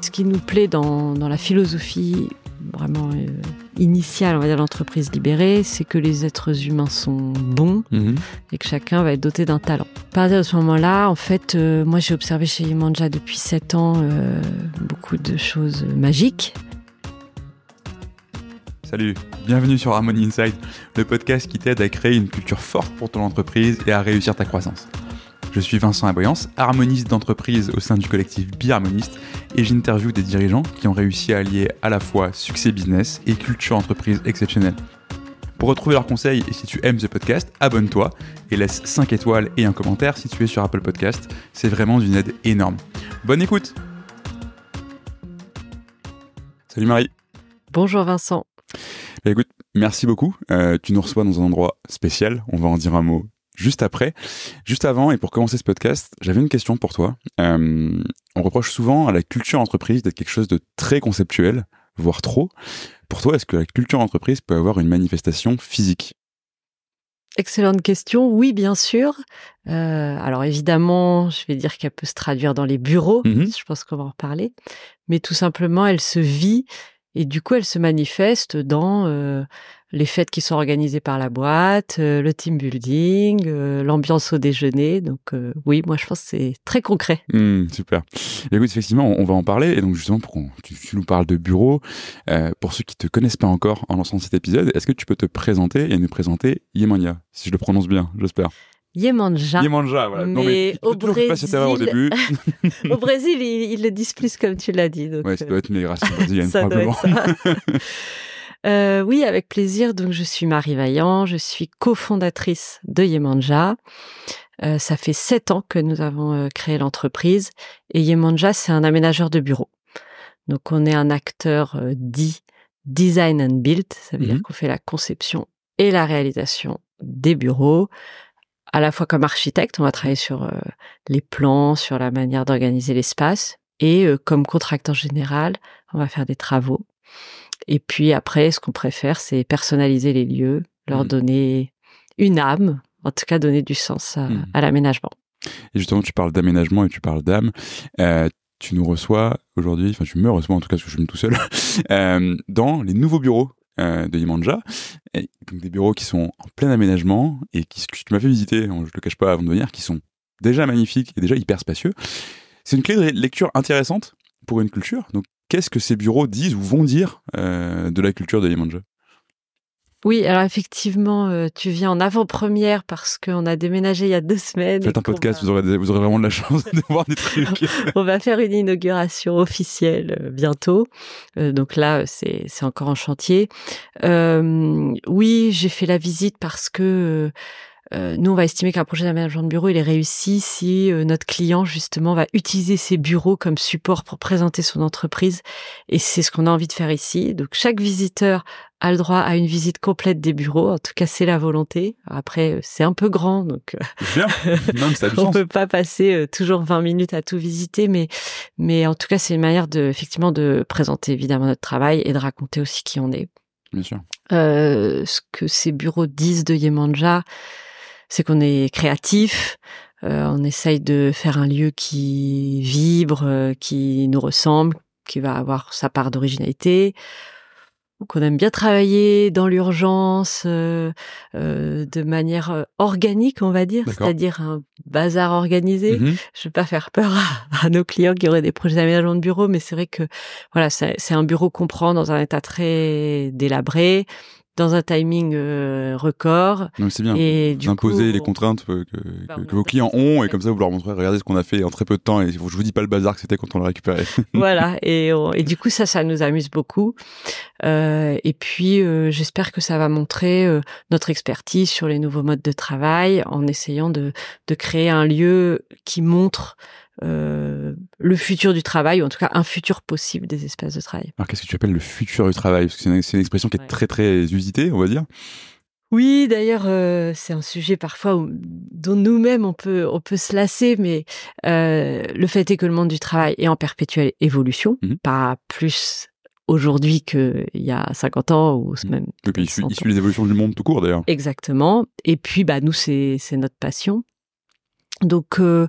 Ce qui nous plaît dans, dans la philosophie vraiment euh, initiale, on va dire, l'entreprise libérée, c'est que les êtres humains sont bons Mhm. et que chacun va être doté d'un talent. À partir de ce moment-là, en fait, euh, moi j'ai observé chez Yemanja depuis 7 ans euh, beaucoup de choses magiques. Salut, bienvenue sur Harmony Inside, le podcast qui t'aide à créer une culture forte pour ton entreprise et à réussir ta croissance. Je suis Vincent Aboyance, harmoniste d'entreprise au sein du collectif Biharmoniste et j'interviewe des dirigeants qui ont réussi à allier à la fois succès business et culture entreprise exceptionnelle. Pour retrouver leurs conseils et si tu aimes ce podcast, abonne-toi et laisse 5 étoiles et un commentaire si tu es sur Apple Podcast. C'est vraiment d'une aide énorme. Bonne écoute Salut Marie Bonjour Vincent. Bah, écoute, merci beaucoup. Euh, tu nous reçois dans un endroit spécial. On va en dire un mot juste après. Juste avant, et pour commencer ce podcast, j'avais une question pour toi. Euh, on reproche souvent à la culture entreprise d'être quelque chose de très conceptuel, voire trop. Pour toi, est-ce que la culture entreprise peut avoir une manifestation physique? Excellente question. Oui, bien sûr. Euh, alors évidemment, je vais dire qu'elle peut se traduire dans les bureaux. Mhm. Je pense qu'on va en reparler. Mais tout simplement, elle se vit et du coup, elle se manifeste dans euh, les fêtes qui sont organisées par la boîte, euh, le team building, euh, l'ambiance au déjeuner. Donc euh, oui, moi je pense que c'est très concret. Hmm, super. Et écoute, effectivement, on on va en parler. Et donc, justement, pour qu'on tu, tu nous parles de bureau, pour ceux qui te connaissent pas encore en lançant cet épisode, est-ce que tu peux te présenter et nous présenter Yemanja, si je le prononce bien, j'espère? Yemanja. Yemanja, voilà. non, Mais au faire pas cette erreur au Brésil- début. Au Brésil, ils, ils le disent plus comme tu l'as dit. Donc, Ouais, ça doit être une migration brésilienne, ça doit probablement. Euh, oui, avec plaisir. Donc, je suis Marie Vaillant, je suis cofondatrice de Yemanja. Euh, ça fait sept ans que nous avons euh, créé l'entreprise et Yemanja, c'est un aménageur de bureaux. Donc, on est un acteur dit design and build. Ça veut dire qu'on fait la conception et la réalisation des bureaux. À la fois comme architecte, on va travailler sur euh, les plans, sur la manière d'organiser l'espace. Et euh, comme contracteur général, on va faire des travaux. Et puis après, ce qu'on préfère, c'est personnaliser les lieux, leur Mhm. donner une âme, en tout cas donner du sens à, Mhm. à l'aménagement. Et justement, tu parles d'aménagement et tu parles d'âme. Euh, tu nous reçois aujourd'hui, enfin, tu me reçois en tout cas, parce que je suis tout seul, euh, dans les nouveaux bureaux euh, de Yemanja. Et donc, des bureaux qui sont en plein aménagement et qui, que tu m'as fait visiter, je le cache pas avant de venir, qui sont déjà magnifiques et déjà hyper spacieux. C'est une clé de lecture intéressante pour une culture. Donc, qu'est-ce que ces bureaux disent ou vont dire euh, de la culture de Yemanja Oui, alors effectivement, euh, tu viens en avant-première parce qu'on a déménagé il y a deux semaines. Faites un podcast, va- vous aurez, vous aurez vraiment de la chance de voir des trucs. on va faire une inauguration officielle euh, bientôt. Euh, donc là, c'est encore en chantier. Oui, j'ai fait la visite parce que euh, nous, on va estimer qu'un projet d'aménagement de bureau, il est réussi si euh, notre client, justement, va utiliser ses bureaux comme support pour présenter son entreprise. Et c'est ce qu'on a envie de faire ici. Donc, chaque visiteur a le droit à une visite complète des bureaux. En tout cas, c'est la volonté. Après, euh, c'est un peu grand, donc euh, Bien, non, ça on peut pas passer euh, toujours 20 minutes à tout visiter, mais mais en tout cas, c'est une manière de effectivement de présenter évidemment notre travail et de raconter aussi qui on est. Bien sûr. Euh, ce que ces bureaux disent de Yemanja, c'est qu'on est créatif. euh, on essaye de faire un lieu qui vibre, euh, qui nous ressemble, qui va avoir sa part d'originalité. qu'on aime bien travailler dans l'urgence, euh, euh, de manière euh, organique, on va dire, c'est-à-dire un bazar organisé. Mhm. Je veux pas faire peur à, à nos clients qui auraient des projets d'aménagement de bureau, mais c'est vrai que voilà, c'est c'est un bureau qu'on prend dans un état très délabré, dans un timing euh, record. Mais c'est bien. Et Imposer les on- contraintes euh, que, Bah, que- vos clients ont et comme ça vous leur montrez regardez ce qu'on a fait en très peu de temps et je vous dis pas le bazar que c'était quand on l'a récupéré. voilà et, on- et du coup ça ça nous amuse beaucoup Euh, et puis euh, j'espère que ça va montrer notre expertise sur les nouveaux modes de travail en essayant de, de créer un lieu qui montre euh, le futur du travail ou en tout cas un futur possible des espaces de travail. Alors qu'est-ce que tu appelles le futur du travail? Parce que c'est une, expression qui est Ouais. très très usitée, on va dire. Oui, d'ailleurs, euh, c'est un sujet parfois où- dont nous-mêmes on peut on peut se lasser, mais euh, le fait est que le monde du travail est en perpétuelle évolution, Mhm. pas plus aujourd'hui qu'il y a 50 ans ou Mhm. même Et puis il suit, 100 il suit les évolutions du monde tout court d'ailleurs. Exactement. Et puis, bah, nous, c'est notre passion. Donc, euh,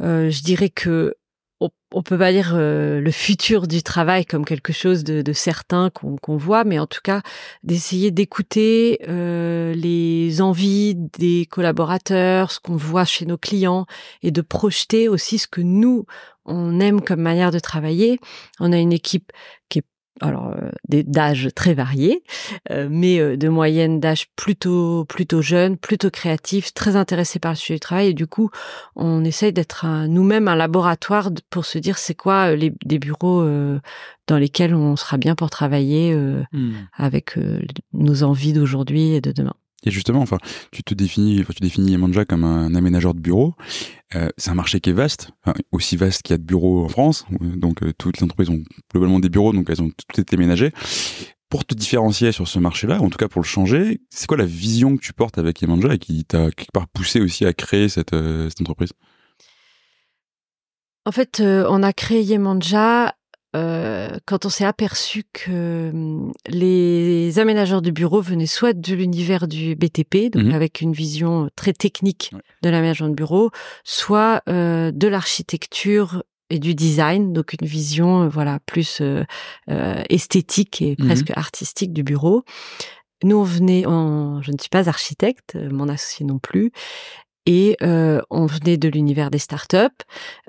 euh, je dirais que on, peut pas dire euh, le futur du travail comme quelque chose de, certain qu'on voit, mais en tout cas d'essayer d'écouter euh, les envies des collaborateurs, ce qu'on voit chez nos clients, et de projeter aussi ce que nous on aime comme manière de travailler. On a une équipe qui est alors euh, d'âge très variés, euh, mais euh, de moyenne d'âge plutôt plutôt jeune, plutôt créatif, très intéressé par le sujet du travail et du coup on essaye d'être nous-mêmes un laboratoire pour se dire c'est quoi les des bureaux dans lesquels on sera bien pour travailler mmh. avec nos envies d'aujourd'hui et de demain. Et justement, enfin, tu te définis, tu définis Emanja comme un aménageur de bureaux. Euh, c'est un marché qui est vaste, aussi vaste qu'il y a de bureaux en France. Donc, euh, toutes les entreprises ont globalement des bureaux, donc elles ont toutes été aménagées. Pour te différencier sur ce marché-là, en tout cas pour le changer, c'est quoi la vision que tu portes avec Emanja et qui t'a quelque part poussé aussi à créer cette, euh, cette entreprise? En fait, on a créé Yemanja euh, quand on s'est aperçu que hum, les aménageurs de bureaux venaient soit de l'univers du BTP, donc mmh avec une vision très technique de l'aménagement de bureau, soit euh, de l'architecture et du design, donc une vision euh, voilà plus esthétique et mmh presque artistique du bureau. Nous, on venait, je ne suis pas architecte, mon associé non plus, et euh, on venait de l'univers des startups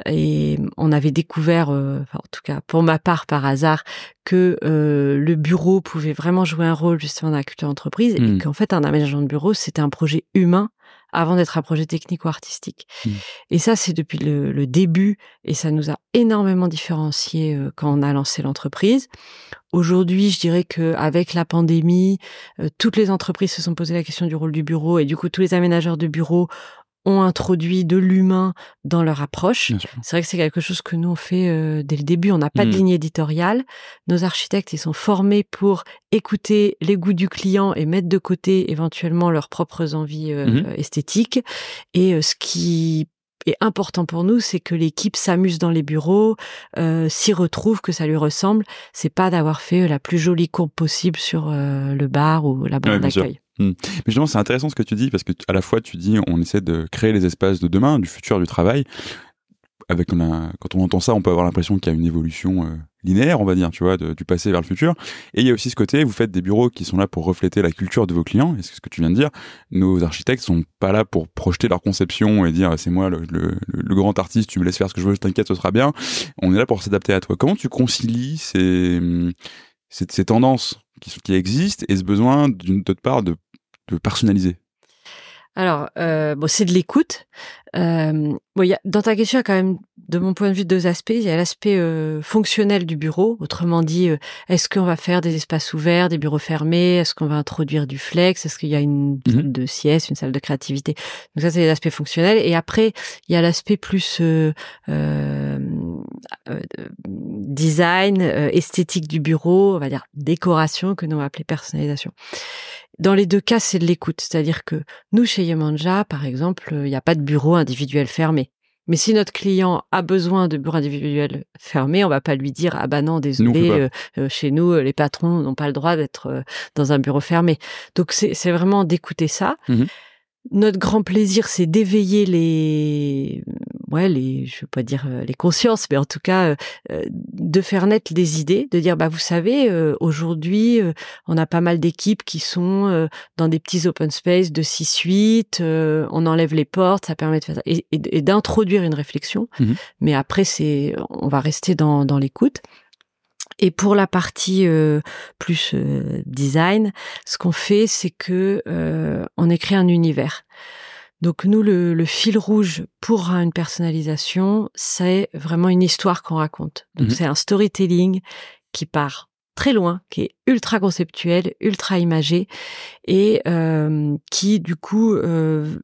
et on avait découvert, euh, en tout cas pour ma part par hasard, que euh, le bureau pouvait vraiment jouer un rôle justement dans la culture d'entreprise et mmh. qu'en fait un aménagement de bureau c'était un projet humain avant d'être un projet technique ou artistique. Mmh. Et ça c'est depuis le, le, début et ça nous a énormément différencié quand on a lancé l'entreprise. Aujourd'hui, je dirais que avec la pandémie, toutes les entreprises se sont posé la question du rôle du bureau et du coup tous les aménageurs de bureaux ont introduit de l'humain dans leur approche. C'est vrai que c'est quelque chose que nous on fait euh, dès le début. On n'a pas de mmh. ligne éditoriale. Nos architectes, ils sont formés pour écouter les goûts du client et mettre de côté éventuellement leurs propres envies euh, mmh esthétiques. Et euh, ce qui est important pour nous, c'est que l'équipe s'amuse dans les bureaux, s'y retrouve, que ça lui ressemble. C'est pas d'avoir fait la plus jolie courbe possible sur le bar ou la borne d'accueil. Hmm. Mais justement, c'est intéressant ce que tu dis parce que à la fois tu dis on essaie de créer les espaces de demain, du futur du travail. Avec quand on entend ça, on peut avoir l'impression qu'il y a une évolution euh, linéaire, on va dire, tu vois, du passé vers le futur. Et il y a aussi ce côté, vous faites des bureaux qui sont là pour refléter la culture de vos clients. Et c'est ce que tu viens de dire. Nos architectes sont pas là pour projeter leur conception et dire c'est moi le, grand artiste, tu me laisses faire ce que je veux, je t'inquiète, ce sera bien. On est là pour s'adapter à toi. Comment tu concilies ces, ces, ces tendances qui, qui existent et ce besoin d'une d'autre part de de personnaliser alors, euh, bon, c'est de l'écoute. Euh, bon, y a, dans ta question, il y a quand même, de mon point de vue, deux aspects. Il y a l'aspect euh, fonctionnel du bureau, autrement dit, euh, est-ce qu'on va faire des espaces ouverts, des bureaux fermés? Est-ce qu'on va introduire du flex? Est-ce qu'il y a une salle mhm. de sieste, une salle de créativité? Donc ça, c'est l'aspect fonctionnel. Et après, il y a l'aspect plus design, esthétique du bureau, on va dire décoration, que nous on va appeler personnalisation. Dans les deux cas, c'est de l'écoute. C'est-à-dire que nous, chez Yemanja, par exemple, il n'y a pas de bureau individuel fermé. Mais si notre client a besoin de bureau individuel fermé, on va pas lui dire ah bah non désolé euh, euh, chez nous les patrons n'ont pas le droit d'être euh, dans un bureau fermé. Donc c'est vraiment d'écouter ça. Mmh notre grand plaisir, c'est d'éveiller les, ouais, les, je veux pas dire euh, les consciences, mais en tout cas euh, euh, de faire naître des idées, de dire bah vous savez aujourd'hui on a pas mal d'équipes qui sont dans des petits open space de 6-8, on enlève les portes, ça permet de faire et, et, d'introduire une réflexion. Mmh mais après c'est, on va rester dans, dans l'écoute. Et pour la partie euh, plus euh, design, ce qu'on fait, c'est que euh, on écrit un univers. Donc nous, le, le, fil rouge pour une personnalisation, c'est vraiment une histoire qu'on raconte. Donc mmh c'est un storytelling qui part très loin, qui est ultra conceptuel, ultra imagé et euh, qui du coup euh,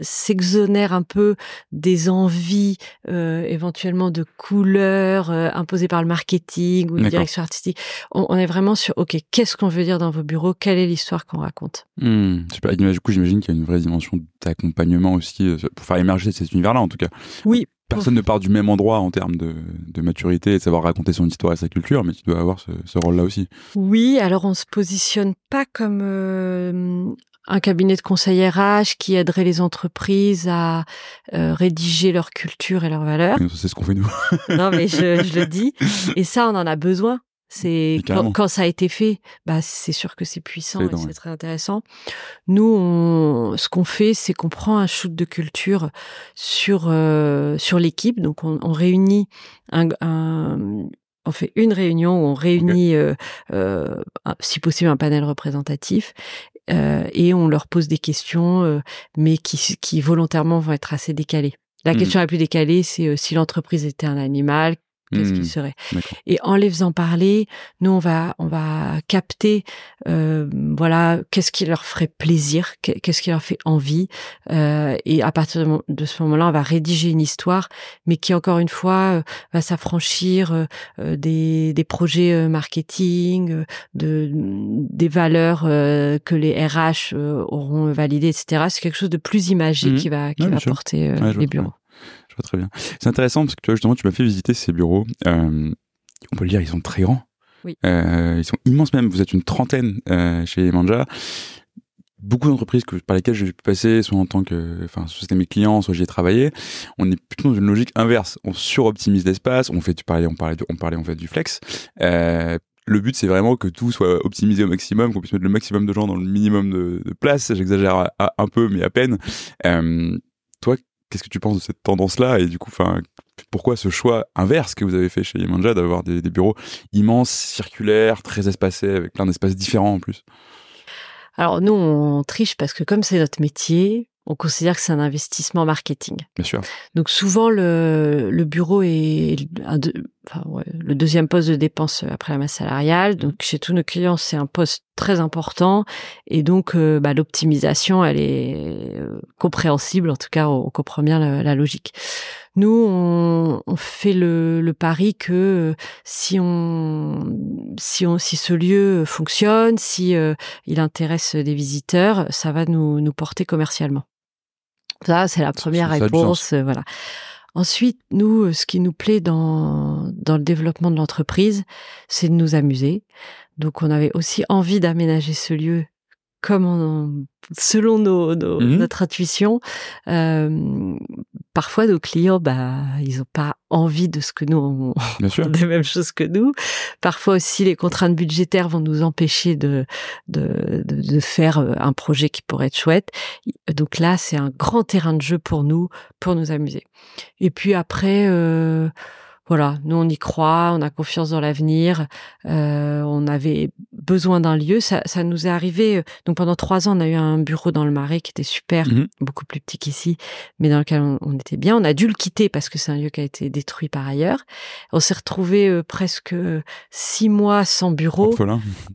s'exonère un peu des envies euh, éventuellement de couleurs imposées par le marketing ou la direction artistique. On, on, est vraiment sur ok, qu'est-ce qu'on veut dire dans vos bureaux? Quelle est l'histoire qu'on raconte? Mmh, super. Du coup, j'imagine qu'il y a une vraie dimension d'accompagnement aussi pour faire émerger cet univers-là, en tout cas. Oui, personne ne part du même endroit en termes de, maturité et de savoir raconter son histoire et sa culture, mais tu dois avoir ce, rôle-là aussi. Oui, alors on se positionne pas comme euh, un cabinet de conseil RH qui aiderait les entreprises à euh, rédiger leur culture et leurs valeurs. C'est ce qu'on fait nous. non, mais je, je, le dis. Et ça, on en a besoin. C'est quand, quand, ça a été fait, bah c'est sûr que c'est puissant et c'est très intéressant. Nous, on, ce qu'on fait, c'est qu'on prend un shoot de culture sur euh, sur l'équipe. Donc, on, on réunit un, un, on fait une réunion où on réunit, euh, euh, si possible, un panel représentatif euh, et on leur pose des questions, euh, mais qui, qui volontairement vont être assez décalées. La mmh. question la plus décalée, c'est si l'entreprise était un animal, qu'est-ce qu'il mmh. serait. Et en les faisant parler, nous on va on va capter euh, voilà qu'est-ce qui leur ferait plaisir, qu'est-ce qui leur fait envie, euh, et à partir de, ce moment-là, on va rédiger une histoire, mais qui encore une fois euh, va s'affranchir euh, des, des projets marketing, de des valeurs que les RH auront validées, etc. C'est quelque chose de plus imagé mmh. qui va qui va porter les bureaux. Je vois très bien. C'est intéressant parce que tu vois, justement, tu m'as fait visiter ces bureaux. Euh, on peut le dire, ils sont très grands. Oui. Euh, ils sont immenses même. Vous êtes une trentaine euh, chez Manja. Beaucoup d'entreprises que, par lesquelles j'ai pu passer, soit en tant que, enfin, soit c'était mes clients, soit j'y ai travaillé. On est plutôt dans une logique inverse. On suroptimise l'espace. On fait, tu parlais, on parlait, on parlait en fait du flex. Euh, le but, c'est vraiment que tout soit optimisé au maximum, qu'on puisse mettre le maximum de gens dans le minimum de, de place. J'exagère un peu, mais à peine. Euh, toi, Qu'est-ce que tu penses de cette tendance-là Et du coup, enfin, pourquoi ce choix inverse que vous avez fait chez Yemanja d'avoir des, bureaux immenses, circulaires, très espacés, avec plein d'espaces différents en plus? Alors nous, on triche parce que comme c'est notre métier, on considère que c'est un investissement marketing. Bien sûr. Donc souvent le, le bureau est un enfin, ouais, le deuxième poste de dépense après la masse salariale. Donc chez tous nos clients, c'est un poste très important et donc euh, bah, l'optimisation, elle est euh, compréhensible. En tout cas, on, comprend bien la, la logique. Nous, on, on fait le, le, pari que euh, si on, si on, si ce lieu fonctionne, si il intéresse des visiteurs, ça va nous, nous porter commercialement. Ça, c'est la première réponse. Euh, voilà. Ensuite, nous, euh, ce qui nous plaît dans, dans le développement de l'entreprise, c'est de nous amuser. Donc, on avait aussi envie d'aménager ce lieu comme selon nos, mmh notre intuition. Euh, parfois, nos clients, bah, ils n'ont pas envie de ce que nous, on, des mêmes choses que nous. Parfois aussi, les contraintes budgétaires vont nous empêcher de, de, de, de faire euh, un projet qui pourrait être chouette. Donc là, c'est un grand terrain de jeu pour nous, pour nous amuser. Et puis après, euh, voilà, nous on y croit, on a confiance dans l'avenir. Euh, on avait besoin d'un lieu. Ça, ça, nous est arrivé. Euh, donc pendant trois ans, on a eu un bureau dans le Marais qui était super, mmh beaucoup plus petit qu'ici, mais dans lequel on, était bien. On a dû le quitter parce que c'est un lieu qui a été détruit par ailleurs. On s'est retrouvé euh, presque six mois sans bureau.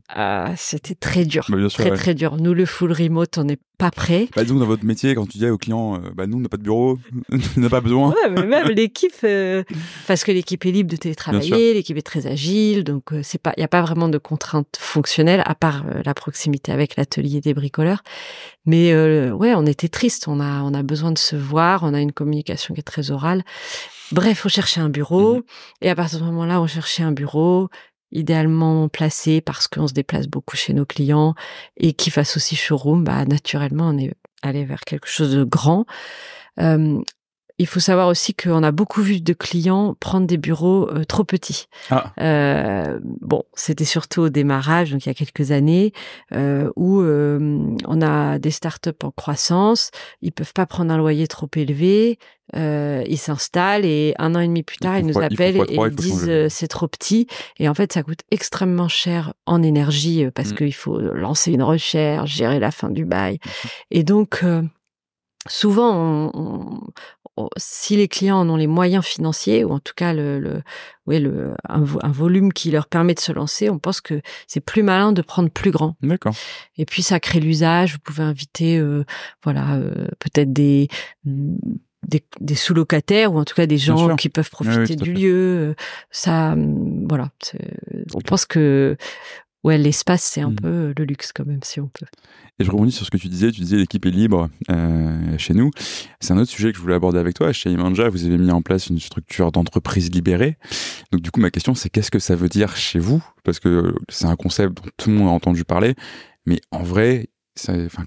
Ah, c'était très dur, bah, très très dur. Nous, le full remote, on n'est pas prêt. Bah, donc dans votre métier, quand tu dis aux clients, bah nous on n'a pas de bureau, on n'a pas besoin. Ouais, mais même l'équipe, parce que l'équipe est libre de télétravailler, l'équipe est très agile, donc euh, c'est pas, il y a pas vraiment de contraintes fonctionnelles à part euh, la proximité avec l'atelier des bricoleurs. Mais euh, ouais, on était triste, on a, on a besoin de se voir, on a une communication qui est très orale. Bref, on cherchait un bureau, mmh et à partir de ce moment-là, on cherchait un bureau idéalement placé parce qu'on se déplace beaucoup chez nos clients et qui fasse aussi showroom, bah naturellement on est allé vers quelque chose de grand. Euh, il faut savoir aussi qu'on a beaucoup vu de clients prendre des bureaux euh, trop petits. Ah. Euh, bon, c'était surtout au démarrage, donc il y a quelques années, où on a des startups en croissance, ils peuvent pas prendre un loyer trop élevé, euh, ils s'installent et un an et demi plus tard, ils, nous appellent et ils disent c'est trop petit. Et en fait, ça coûte extrêmement cher en énergie parce mm. qu'il faut lancer une recherche, gérer la fin du bail. Mm-hmm. Et donc souvent, on, si les clients en ont les moyens financiers, ou en tout cas le, le, le un, volume qui leur permet de se lancer, on pense que c'est plus malin de prendre plus grand. D'accord. Et puis ça crée l'usage. Vous pouvez inviter, euh, voilà, euh, peut-être des des, des sous-locataires ou en tout cas des gens qui peuvent profiter du lieu. Ça, voilà. On pense que ouais, l'espace, c'est un mmh. peu le luxe quand même, si on peut. Et je rebondis sur ce que tu disais. Tu disais l'équipe est libre euh, chez nous. C'est un autre sujet que je voulais aborder avec toi. Chez Imanja, vous avez mis en place une structure d'entreprise libérée. Donc du coup, ma question, c'est qu'est-ce que ça veut dire chez vous? Parce que c'est un concept dont tout le monde a entendu parler. Mais en vrai,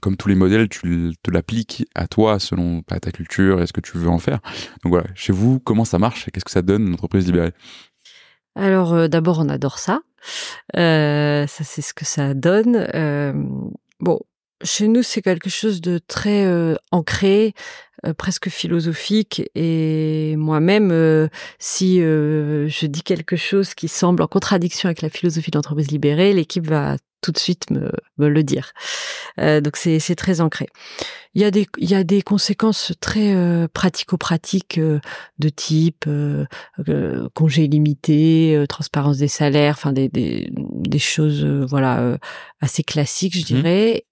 comme tous les modèles, tu te l'appliques à toi selon ta culture et ce que tu veux en faire. Donc voilà, chez vous, comment ça marche et qu'est-ce que ça donne une entreprise libérée? Alors euh, d'abord, on adore ça. Euh, ça, c'est ce que ça donne. Euh, bon, chez nous, c'est quelque chose de très ancré, euh, presque philosophique. Et moi-même, euh, si je dis quelque chose qui semble en contradiction avec la philosophie de l'entreprise libérée, l'équipe va tout de suite me, me le dire. donc c'est très ancré. Il y a des il y a des conséquences très pratico-pratiques de type congé limité, transparence des salaires, enfin des, des, des choses voilà assez classiques, je mmh dirais.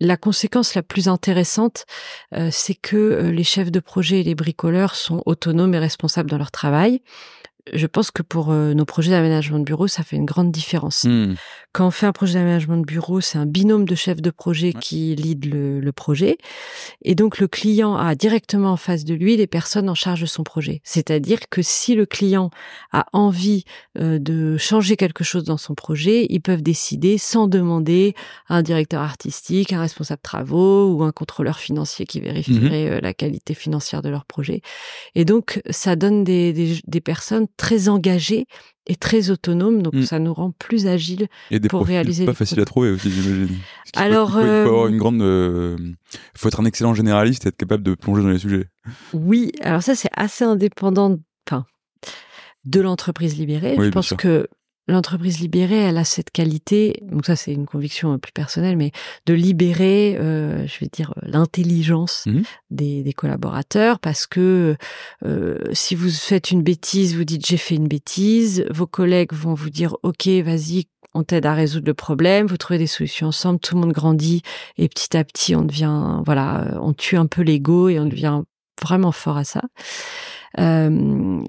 La conséquence la plus intéressante, euh, c'est que euh, les chefs de projet et les bricoleurs sont autonomes et responsables dans leur travail je pense que pour euh, nos projets d'aménagement de bureau, ça fait une grande différence. Hmm. Quand on fait un projet d'aménagement de bureau, c'est un binôme de chefs de projet qui lead le, le, projet. Et donc, le client a directement en face de lui les personnes en charge de son projet. C'est-à-dire que si le client a envie euh, de changer quelque chose dans son projet, ils peuvent décider sans demander à un directeur artistique, un responsable travaux ou un contrôleur financier qui vérifierait mhm. euh, la qualité financière de leur projet. Et donc, ça donne des, des, des personnes très engagé et très autonome, donc mm. ça nous rend plus agiles et des pour réaliser. Pas facile à trouver aussi, j'imagine. Alors, il faut, avoir euh, une grande, euh, faut être un excellent généraliste et être capable de plonger dans les sujets. Oui, alors ça c'est assez indépendant, enfin, de l'entreprise libérée. Je pense que l'entreprise libérée, elle a cette qualité, donc ça c'est une conviction plus personnelle, mais de libérer, euh, je vais dire, l'intelligence mmh des, collaborateurs, parce que euh, si vous faites une bêtise, vous dites j'ai fait une bêtise, vos collègues vont vous dire ok, vas-y, on t'aide à résoudre le problème, vous trouvez des solutions ensemble, tout le monde grandit et petit à petit on devient, voilà, on tue un peu l'ego et on devient vraiment fort à ça. Euh,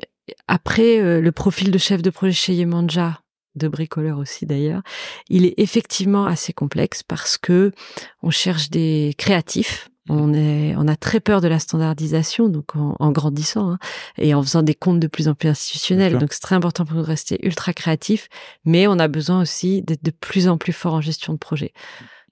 après, le profil de chef de projet chez Yemanja, de bricoleur aussi d'ailleurs, il est effectivement assez complexe parce que on cherche des créatifs. On est, on a très peur de la standardisation, donc en, grandissant hein, et en faisant des comptes de plus en plus institutionnels. Donc c'est très important pour nous de rester ultra créatifs, mais on a besoin aussi d'être de plus en plus fort en gestion de projet.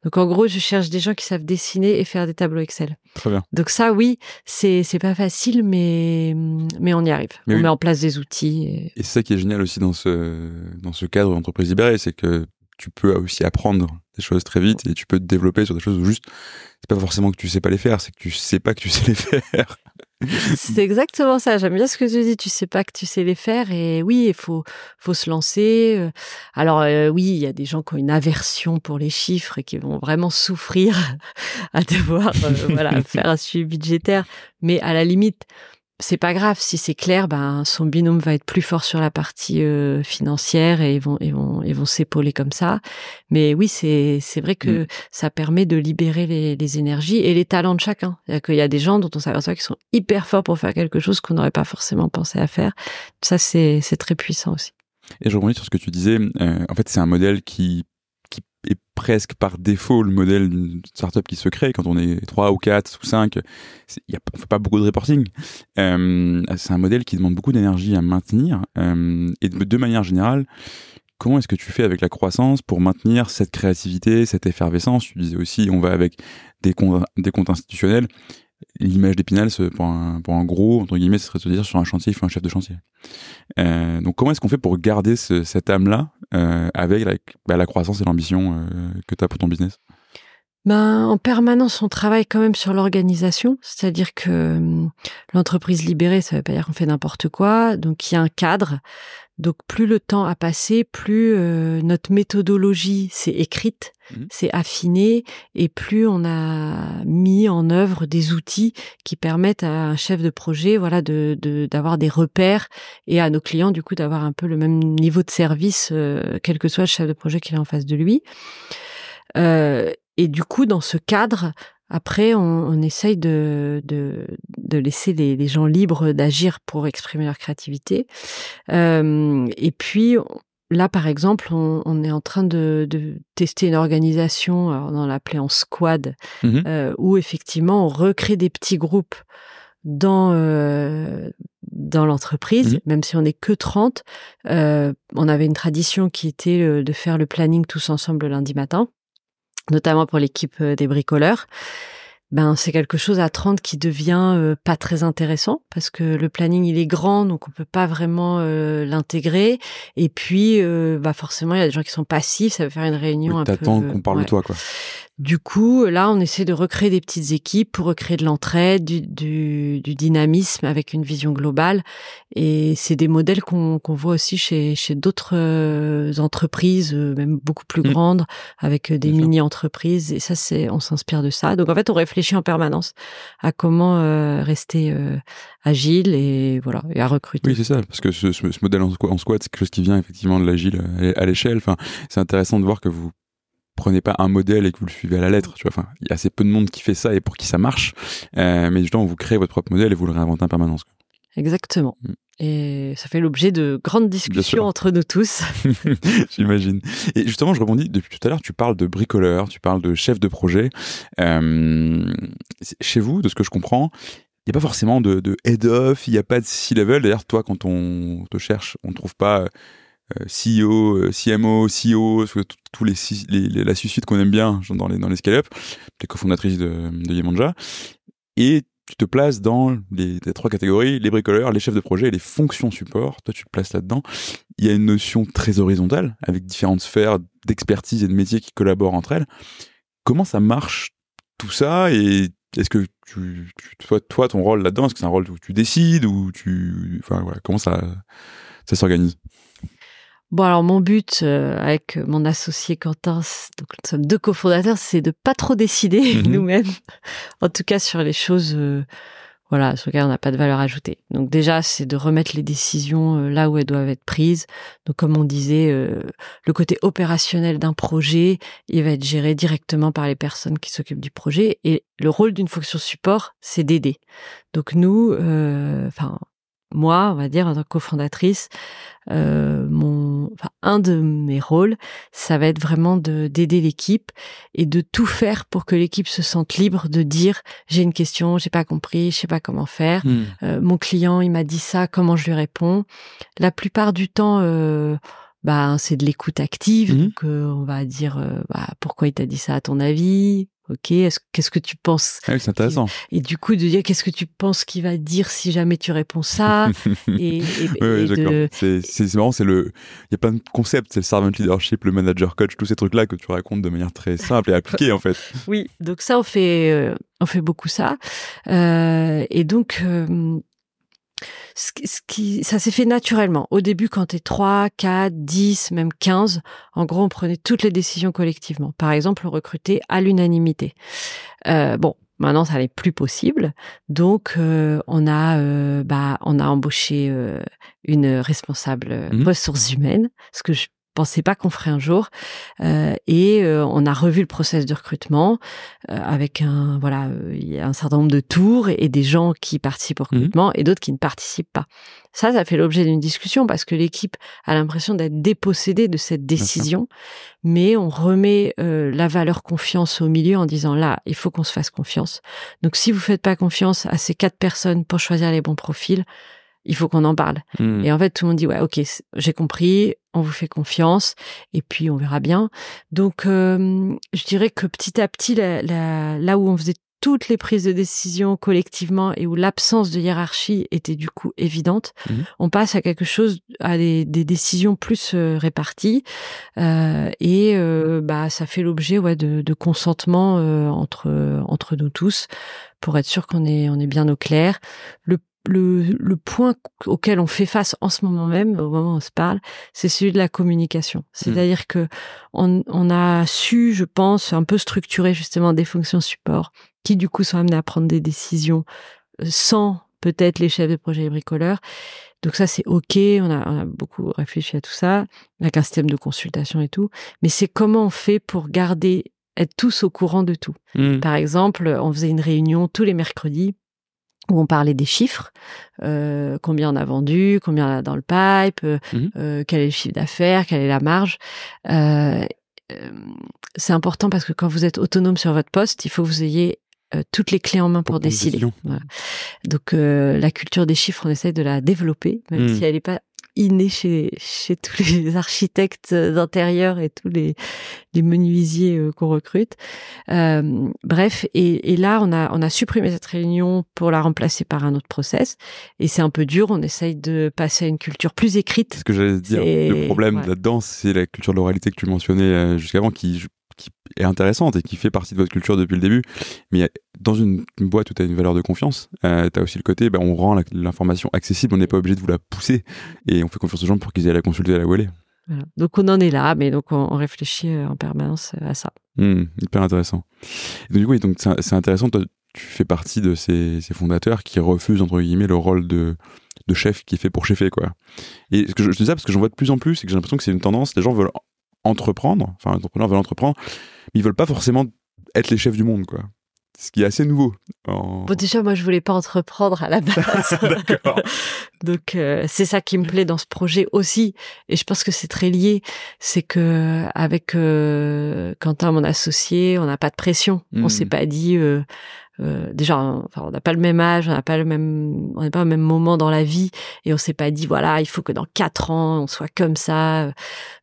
Donc en gros, je cherche des gens qui savent dessiner et faire des tableaux Excel. Très bien. Donc ça, oui, c'est c'est pas facile, mais mais on y arrive. on met en place des outils. Et, et c'est ça qui est génial aussi dans ce dans ce cadre d'entreprise libérée, c'est que tu peux aussi apprendre des choses très vite et tu peux te développer sur des choses où juste c'est pas forcément que tu sais pas les faire, c'est que tu sais pas que tu sais les faire. C'est exactement ça. J'aime bien ce que tu dis. Tu sais pas que tu sais les faire et oui, il faut faut se lancer. Euh. Alors euh, oui, il y a des gens qui ont une aversion pour les chiffres et qui vont vraiment souffrir à devoir euh, voilà faire un suivi budgétaire. Mais à la limite, c'est pas grave. Si c'est clair ben son binôme va être plus fort sur la partie euh, financière et ils vont ils vont ils vont s'épauler comme ça. Mais oui c'est c'est vrai que mm. ça permet de libérer les, les énergies et les talents de chacun. Il qu'il y a des gens dont on s'aperçoit qu'ils sont hyper forts pour faire quelque chose qu'on n'aurait pas forcément pensé à faire. Ça c'est c'est très puissant aussi. Et je reviens sur ce que tu disais. Euh, en fait c'est un modèle qui est presque par défaut le modèle d'une startup qui se crée quand on est 3 ou 4 ou 5 y a, on pas beaucoup de reporting. Euh, c'est un modèle qui demande beaucoup d'énergie à maintenir. Euh, et de, manière générale comment est-ce que tu fais avec la croissance pour maintenir cette créativité cette effervescence? Tu disais aussi on va avec des comptes institutionnels l'image d'Épinal, pour un, pour un gros, entre guillemets, ce serait de se dire sur un chantier, il faut un chef de chantier. Euh, donc comment est-ce qu'on fait pour garder ce, cette âme-là euh, avec la, bah, la, croissance et l'ambition euh, que tu as pour ton business? Ben, en permanence, on travaille quand même sur l'organisation, c'est-à-dire que hum, l'entreprise libérée, ça veut pas dire qu'on fait n'importe quoi, donc il y a un cadre. Donc plus le temps a passé, plus euh, notre méthodologie s'est écrite, mmh. s'est affinée, et plus on a mis en œuvre des outils qui permettent à un chef de projet, voilà, de d'avoir des repères et à nos clients du coup d'avoir un peu le même niveau de service, euh, quel que soit le chef de projet qui est en face de lui. Euh, et du coup, dans ce cadre, après, on, on essaye de, de, de laisser les, les, gens libres d'agir pour exprimer leur créativité. Euh, et puis, là, par exemple, on, on est en train de, de, tester une organisation, alors on l'appelait en squad, mmh euh, où effectivement, on recrée des petits groupes dans euh, dans l'entreprise, mmh même si on n'est que 30. Euh, on avait une tradition qui était de faire le planning tous ensemble le lundi matin. Notamment pour l'équipe des bricoleurs ben c'est quelque chose à 30 qui devient euh, pas très intéressant parce que le planning il est grand donc on peut pas vraiment euh, l'intégrer et puis euh, bah forcément il y a des gens qui sont passifs ça veut faire une réunion un peu t'attends qu'on parle de toi quoi du coup, là, on essaie de recréer des petites équipes pour recréer de l'entraide, du, du, du, dynamisme avec une vision globale. Et c'est des modèles qu'on voit aussi chez, chez d'autres euh, entreprises, euh, même beaucoup plus mmh. grandes, avec euh, des mini-entreprises. Et ça, c'est, on s'inspire de ça. Donc, en fait, on réfléchit en permanence à comment rester agile et voilà, et à recruter. Oui, c'est ça, parce que ce, ce, modèle en, squat, c'est quelque chose qui vient effectivement de l'agile à l'échelle. Enfin, c'est intéressant de voir que vous prenez pas un modèle et que vous le suivez à la lettre. Tu vois, enfin, il y a assez peu de monde qui fait ça et pour qui ça marche. Euh, mais justement, vous créez votre propre modèle et vous le réinventez en permanence. Exactement. Mm. Et ça fait l'objet de grandes discussions entre nous tous. J'imagine. Et justement, je rebondis, depuis tout à l'heure, tu parles de bricoleur, tu parles de chef de projet. Euh, chez vous, de ce que je comprends, il n'y a pas forcément de, de head-off, il n'y a pas de C-level. D'ailleurs, toi, quand on te cherche, on ne trouve pas CEO, CMO, CEO, tous les, les, la suite qu'on aime bien dans les dans les scale-up, tu es cofondatrice de, de Yemanja, et tu te places dans les, trois catégories, les bricoleurs, les chefs de projet et les fonctions support. Toi, tu te places là-dedans. Il y a une notion très horizontale, avec différentes sphères d'expertise et de métiers qui collaborent entre elles. Comment ça marche tout ça? Et est-ce que tu, toi, toi, ton rôle là-dedans, est-ce que c'est un rôle où tu décides ou tu, enfin voilà, comment ça, ça s'organise? Bon, alors mon but euh, avec mon associé Quentin, donc nous sommes deux cofondateurs, c'est de pas trop décider mhm. nous-mêmes, en tout cas sur les choses, euh, voilà, sur lesquelles on n'a pas de valeur ajoutée. Donc déjà, c'est de remettre les décisions euh, là où elles doivent être prises. Donc comme on disait, le côté opérationnel d'un projet, il va être géré directement par les personnes qui s'occupent du projet, et le rôle d'une fonction support, c'est d'aider. Donc nous, enfin moi, on va dire, en tant que cofondatrice, euh, mon, enfin, un de mes rôles, ça va être vraiment de d'aider l'équipe et de tout faire pour que l'équipe se sente libre de dire j'ai une question, j'ai pas compris, je sais pas comment faire. Hmm. Euh, mon client, il m'a dit ça, comment je lui réponds? La plupart du temps. Euh, bah, c'est de l'écoute active, donc euh, on va dire bah, pourquoi il t'a dit ça à ton avis, Ok, qu'est-ce que tu penses? Ah C'est intéressant. Et du coup, de dire qu'est-ce que tu penses qu'il va dire si jamais tu réponds ça? Et, oui, C'est marrant, c'est le. Il y a plein de concepts, c'est le servant leadership, le manager coach, tous ces trucs-là que tu racontes de manière très simple et appliquée en fait. Oui, donc ça, on fait, euh, on fait beaucoup ça. Euh, et donc, euh, ce, qui, ça s'est fait naturellement. Au début, quand t'es 3, 4, 10, même 15, en gros, on prenait toutes les décisions collectivement. Par exemple, on recrutait à l'unanimité. Euh, bon, maintenant, ça n'est plus possible. Donc, euh, on a, euh, bah, on a embauché euh, une responsable mmh ressources humaines, ce que je pensais pas qu'on ferait un jour. Euh, et euh, on a revu le process de recrutement euh, avec un voilà, il y a un certain nombre de tours et, des gens qui participent au mmh recrutement et d'autres qui ne participent pas. Ça, ça fait l'objet d'une discussion parce que l'équipe a l'impression d'être dépossédée de cette décision, mais on remet la valeur confiance au milieu en disant là, il faut qu'on se fasse confiance. Donc si vous faites pas confiance à ces quatre personnes pour choisir les bons profils, il faut qu'on en parle. Mmh. Et en fait, tout le monde dit ouais, ok, j'ai compris, on vous fait confiance, et puis on verra bien. Donc, euh, je dirais que petit à petit, là où on faisait toutes les prises de décision collectivement et où l'absence de hiérarchie était du coup évidente, mmh. on passe à quelque chose, à des, décisions plus euh, réparties, euh, et bah ça fait l'objet ouais de, de consentement entre entre nous tous pour être sûr qu'on est on est bien au clair. Le le, le, point auquel on fait face en ce moment même, au moment où on se parle, c'est celui de la communication. Hmm. C'est-à-dire que on, on, a su, je pense, un peu structurer justement des fonctions support qui du coup sont amenées à prendre des décisions euh, sans peut-être les chefs de projet bricoleurs. Donc ça, c'est OK, on a, on a, beaucoup réfléchi à tout ça, avec un système de consultation et tout. Mais c'est comment on fait pour garder, être tous au courant de tout. Hmm. Par exemple, on faisait une réunion tous les mercredis où on parlait des chiffres, euh, combien on a vendu, combien on a dans le pipe, euh, mmh euh, quel est le chiffre d'affaires, quelle est la marge. c'est important parce que quand vous êtes autonome sur votre poste, il faut que vous ayez toutes les clés en main pour, décider. Donc la culture des chiffres, on essaie de la développer, même mmh. si elle n'est pas inné chez, chez tous les architectes d'intérieur et tous les, les menuisiers euh, qu'on recrute. Euh, bref, et, et, là, on a, on a supprimé cette réunion pour la remplacer par un autre process. Et c'est un peu dur, on essaye de passer à une culture plus écrite. C'est ce que j'allais dire. Le problème là-dedans, c'est la culture de l'oralité que tu mentionnais euh, jusqu'avant qui, qui est intéressante et qui fait partie de votre culture depuis le début. Mais dans une, boîte où tu as une valeur de confiance, euh, tu as aussi le côté, ben, on rend l'information accessible, on n'est pas obligé de vous la pousser et on fait confiance aux gens pour qu'ils aient la consulter à la où elle est. Donc on en est là, mais donc on, réfléchit euh, en permanence euh, à ça. Mmh, hyper intéressant. donc, du coup, donc c'est intéressant. Toi, tu fais partie de ces, ces, fondateurs qui refusent entre guillemets le rôle de, de chef qui est fait pour chefer quoi. Et ce que je, je dis ça parce que j'en vois de plus en plus et que j'ai l'impression que c'est une tendance. Les gens veulent entreprendre, enfin, les entrepreneurs veulent entreprendre, mais ils veulent pas forcément être les chefs du monde, quoi. Ce qui est assez nouveau. Bon, déjà, moi, je voulais pas entreprendre à la base. Donc, euh, c'est ça qui me plaît dans ce projet aussi. Et je pense que c'est très lié. C'est que avec euh, Quentin, mon associé, on n'a pas de pression. On s'est hmm. pas dit, euh, euh, déjà, on n'a pas le même âge, on n'a pas le même, on n'est pas au même moment dans la vie, et on s'est pas dit voilà, il faut que dans quatre ans on soit comme ça.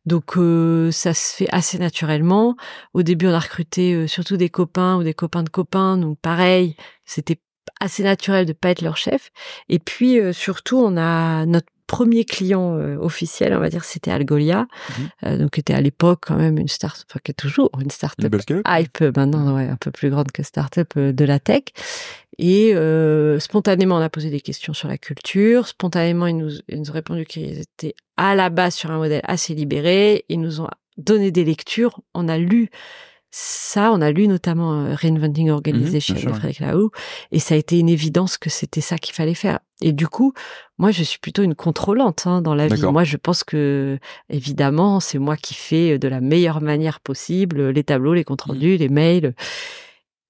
Donc euh, ça se fait assez naturellement. Au début, on a recruté euh, surtout des copains ou des copains de copains, donc pareil, c'était assez naturel de pas être leur chef. Et puis surtout, on a notre premier client euh, officiel, on va dire, c'était Algolia, mhm. euh, donc qui était à l'époque quand même une start, enfin qui est toujours une start-up hype, euh, maintenant ouais, un peu plus grande que start-up de la tech. Et spontanément, on a posé des questions sur la culture. Spontanément, ils nous, ils nous ont répondu qu'ils étaient à la base sur un modèle assez libéré. Ils nous ont donné des lectures. On a lu ça, on a lu notamment euh, Reinventing Organization mhm, de Frédéric et ça a été une évidence que c'était ça qu'il fallait faire. Et du coup, moi, je suis plutôt une contrôlante hein, dans la vie. Moi, je pense que, évidemment, c'est moi qui fais de la meilleure manière possible les tableaux, les comptes mhm. rendus, les mails.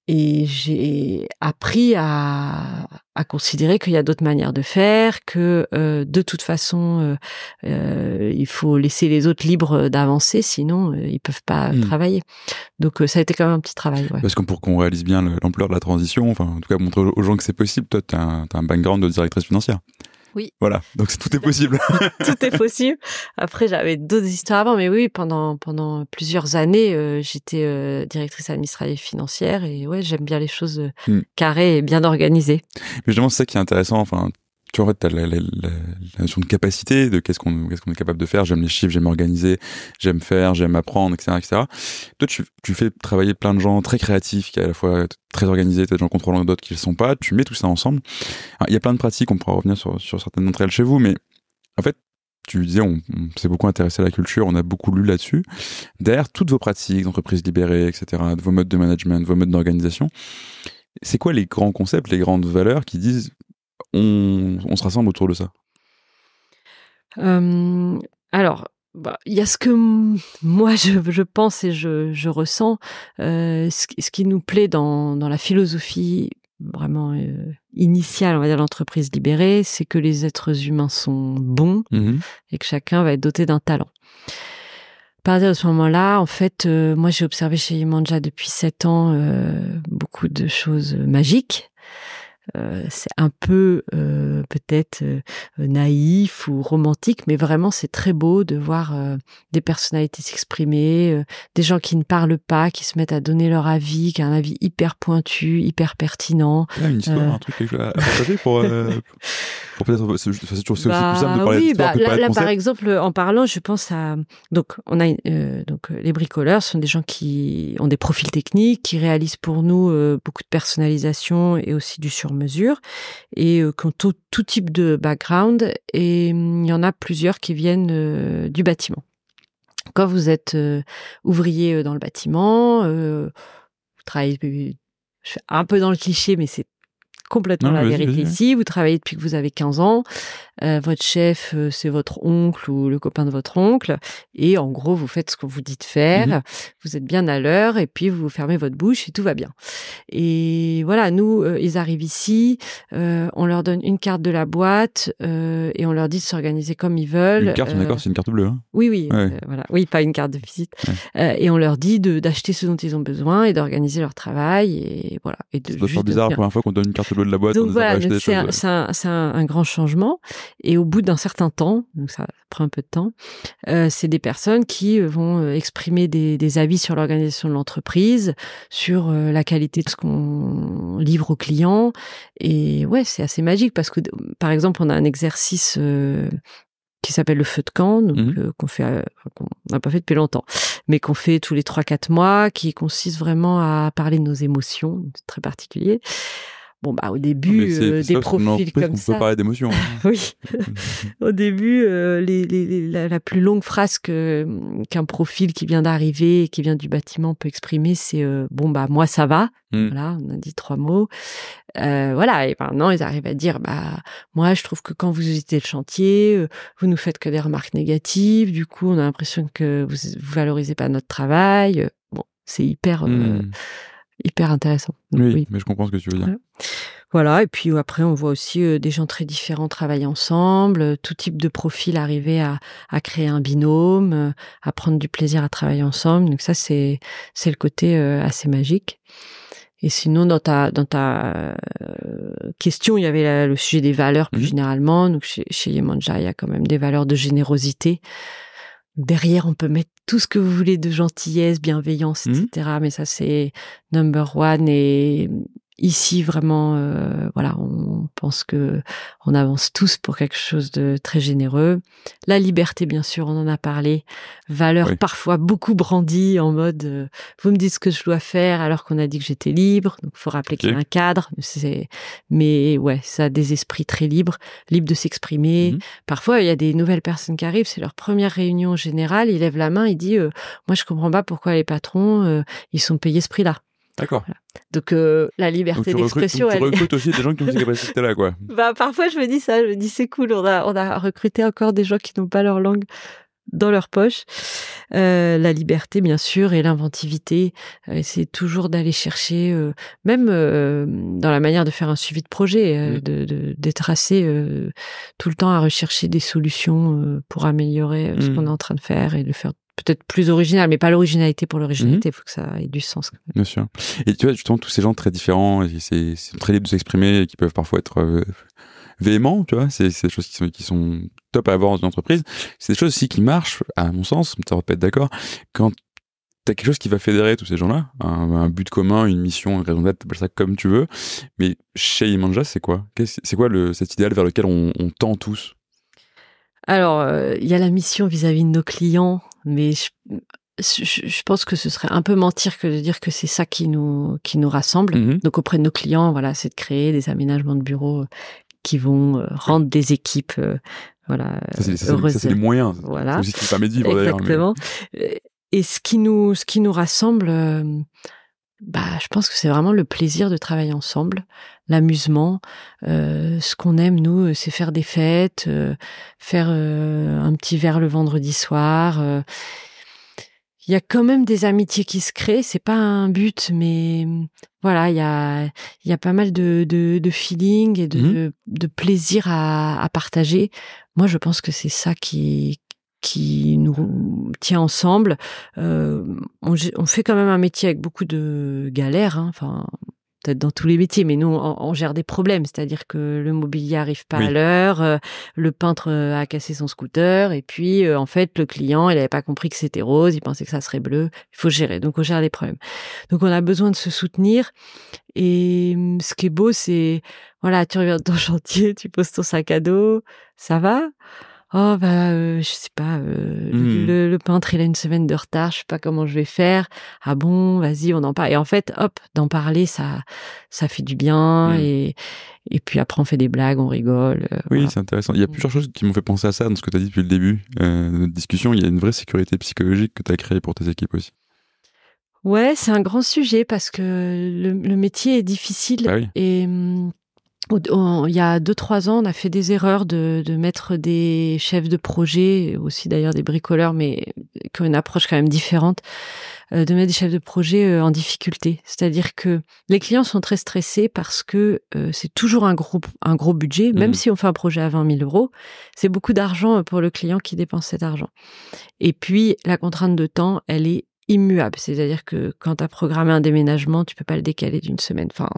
Et j'ai appris à, à considérer qu'il y a d'autres manières de faire, que euh, de toute façon, euh, euh, il faut laisser les autres libres d'avancer, sinon ils peuvent pas mmh. travailler. Donc ça a été quand même un petit travail. Ouais. Parce que pour qu'on réalise bien l'ampleur de la transition, enfin en tout cas montrer aux gens que c'est possible, toi tu as, as, un background de directrice financière. Oui. Voilà, donc tout est possible. tout est possible. Après, j'avais d'autres histoires avant, mais oui, pendant pendant plusieurs années, euh, j'étais euh, directrice administrative financière et ouais, j'aime bien les choses euh, hmm. carrées et bien organisées. Mais justement, c'est ça qui est intéressant. Enfin, tu vois, en fait, as la, la, la, notion de capacité, de qu'est-ce qu'on qu'est-ce qu'on est capable de faire. J'aime les chiffres, j'aime organiser, j'aime faire, j'aime apprendre, etc., etc. Toi, tu, tu fais travailler plein de gens très créatifs, qui à la fois très organisés, as des gens contrôlant d'autres qui le sont pas. Tu mets tout ça ensemble. Il y a plein de pratiques, on pourra revenir sur, sur certaines d'entre elles chez vous, mais en fait, tu disais, on, s'est beaucoup intéressé à la culture, on a beaucoup lu là-dessus. Derrière toutes vos pratiques d'entreprise libérée, etc., de vos modes de management, vos modes d'organisation, c'est quoi les grands concepts, les grandes valeurs qui disent on, se rassemble autour de ça euh, Alors, bah, il y a ce que moi je, pense et je, ressens, euh, ce, qui nous plaît dans, la philosophie vraiment euh, initiale, on va dire l'entreprise libérée, c'est que les êtres humains sont bons mmh et que chacun va être doté d'un talent. À partir de ce moment-là, en fait, moi j'ai observé chez Manja depuis sept ans beaucoup de choses magiques. Euh, c'est un peu euh, peut-être euh, naïf ou romantique, mais vraiment c'est très beau de voir des personnalités s'exprimer, des gens qui ne parlent pas, qui se mettent à donner leur avis, qui ont un avis hyper pointu, hyper pertinent. une histoire, un truc à partager pour, pour peut-être c'est toujours aussi bah, plus simple de parler oui, bah, là, là par exemple en parlant, je pense à donc on a donc les bricoleurs sont des gens qui ont des profils techniques, qui réalisent pour nous beaucoup de personnalisation et aussi du sur mesure et euh, qui tout, type de background et il y en a plusieurs qui viennent euh, du bâtiment. Quand vous êtes euh, ouvrier dans le bâtiment, vous travaillez, je fais un peu dans le cliché, mais c'est complètement la vérité ici. Vous travaillez depuis que vous avez 15 ans. Euh, votre chef, euh, c'est votre oncle ou le copain de votre oncle. Et en gros, vous faites ce qu'on vous dit de faire. Mhm. Vous êtes bien à l'heure et puis vous fermez votre bouche et tout va bien. Et voilà, nous, euh, ils arrivent ici. on leur donne une carte de la boîte et on leur dit de s'organiser comme ils veulent. Une carte, d'accord, c'est une carte bleue. Hein oui, oui, voilà. Oui, pas une carte de visite. et on leur dit d'acheter ce dont ils ont besoin et d'organiser leur travail. Et voilà. Et de, ça doit faire bizarre la première fois qu'on donne une carte bleue de la boîte. Donc voilà, c'est un, un, un, grand changement. Et au bout d'un certain temps, donc ça prend un peu de temps, euh, c'est des personnes qui euh, vont euh, exprimer des, des avis sur l'organisation de l'entreprise, sur euh, la qualité de ce qu'on livre aux clients. Et ouais, c'est assez magique parce que, par exemple, on a un exercice qui s'appelle le feu de camp, donc mmh euh, qu'on fait, euh, qu'on n'a pas fait depuis longtemps, mais qu'on fait tous les trois quatre mois, qui consiste vraiment à parler de nos émotions, très particulier. Bon bah au début euh, des profils comme ça. On peut parler d'émotions. Hein. oui. au début, les, les, la, plus longue phrase que qu'un profil qui vient d'arriver, qui vient du bâtiment peut exprimer, c'est bon bah moi ça va. Mmh. Voilà, on a dit trois mots. Euh, voilà, et maintenant ils arrivent à dire bah moi je trouve que quand vous visitez le chantier, euh, vous nous faites que des remarques négatives, du coup on a l'impression que vous, vous valorisez pas notre travail. Bon, c'est hyper euh, mmh. Hyper intéressant. oui, mais je comprends ce que tu veux dire. Voilà. et puis après on voit aussi des gens très différents travailler ensemble, tout type de profil arriver à, à créer un binôme, à prendre du plaisir à travailler ensemble. Donc ça c'est c'est le côté assez magique. Et sinon, dans ta dans ta euh, question, il y avait le sujet des valeurs plus mmh généralement. Donc chez, chez Yemanja, il y a quand même des valeurs de générosité. Derrière, on peut mettre tout ce que vous voulez de gentillesse, bienveillance, etc. Mmh Mais ça, c'est number one. Et ici vraiment euh, voilà on pense que on avance tous pour quelque chose de très généreux. La liberté bien sûr on en a parlé. Valeur parfois beaucoup brandie en mode euh, vous me dites ce que je dois faire alors qu'on a dit que j'étais libre. Donc faut rappeler qu'il y a un cadre c'est mais ouais ça a des esprits très libres libres de s'exprimer. Mmh parfois il y a des nouvelles personnes qui arrivent c'est leur première réunion générale ils lèvent la main il dit euh, moi je comprends pas pourquoi les patrons ils sont payés ce prix là D'accord. Donc euh, la liberté d'expression. Tu recrutes aussi des gens qui ont ces capacités-là, quoi. bah parfois je me dis ça, je me dis c'est cool, on a on a recruté encore des gens qui n'ont pas leur langue dans leur poche. Euh, la liberté, bien sûr, et l'inventivité. Euh, c'est toujours d'aller chercher, euh, même dans la manière de faire un suivi de projet, euh, de d'être assez tout le temps à rechercher des solutions pour améliorer ce mmh. qu'on est en train de faire et de faire peut-être plus original, mais pas l'originalité pour l'originalité. Il mmh faut que ça ait du sens. Bien sûr. Et tu vois, justement, tous ces gens très différents, c'est très libre de s'exprimer et qui peuvent parfois être euh, véhéments, tu vois. C'est des choses qui sont, qui sont top à avoir dans une entreprise. C'est des choses aussi qui marchent, à mon sens, ça va pas être d'accord, quand t'as quelque chose qui va fédérer tous ces gens-là, un, but commun, une mission, une raison d'être, t'appelles ça comme tu veux. Mais chez Imanja, c'est quoi? C'est quoi le, cet idéal vers lequel on, on tend tous? Alors, euh, il y a la mission vis-à-vis de nos clients, mais je, je, pense que ce serait un peu mentir que de dire que c'est ça qui nous qui nous rassemble. Mmh Donc auprès de nos clients, voilà, c'est de créer des aménagements de bureaux qui vont euh, rendre des équipes euh, voilà ça c'est les moyens. Voilà. C'est aussi qui permet de vivre exactement. Et ce qui nous ce qui nous rassemble bah, je pense que c'est vraiment le plaisir de travailler ensemble, l'amusement. Euh, ce qu'on aime, nous, c'est faire des fêtes, euh, faire euh, un petit verre le vendredi soir. Il y a quand même des amitiés qui se créent. C'est pas un but, mais voilà, il y a, il y a pas mal de, de, de feeling et de, mmh de plaisir à, à partager. Moi, je pense que c'est ça qui, qui nous tient ensemble. Euh, on, on, fait quand même un métier avec beaucoup de galères, hein. enfin peut-être dans tous les métiers, mais nous on, gère des problèmes, c'est-à-dire que le mobilier arrive pas à l'heure, euh, le peintre euh, a cassé son scooter, et puis euh, en fait le client il avait pas compris que c'était rose, il pensait que ça serait bleu. Il faut gérer, donc on gère les problèmes. Donc on a besoin de se soutenir. Et hum, ce qui est beau, c'est voilà, tu reviens de ton chantier, tu poses ton sac à dos, ça va oh bah euh, je sais pas euh, mmh. le, peintre il a une semaine de retard je sais pas comment je vais faire. Ah bon vas-y on en parle. Et en fait hop d'en parler ça ça fait du bien. Mmh. et et puis après on fait des blagues on rigole euh, oui c'est intéressant. Il y a plusieurs choses qui m'ont fait penser à ça dans ce que tu as dit depuis le début de notre discussion. Il y a une vraie sécurité psychologique que tu as créée pour tes équipes aussi. Ouais, c'est un grand sujet parce que le, métier est difficile bah et hum, il y a deux trois ans, on a fait des erreurs de, de mettre des chefs de projet, aussi d'ailleurs des bricoleurs, mais qui ont une approche quand même différente, euh, de mettre des chefs de projet euh, en difficulté. C'est-à-dire que les clients sont très stressés parce que euh, c'est toujours un gros un gros budget, même mmh. si on fait un projet à 20 000 euros, c'est beaucoup d'argent pour le client qui dépense cet argent. Et puis la contrainte de temps, elle est immuable. C'est-à-dire que quand tu as programmé un déménagement, tu peux pas le décaler d'une semaine. Enfin,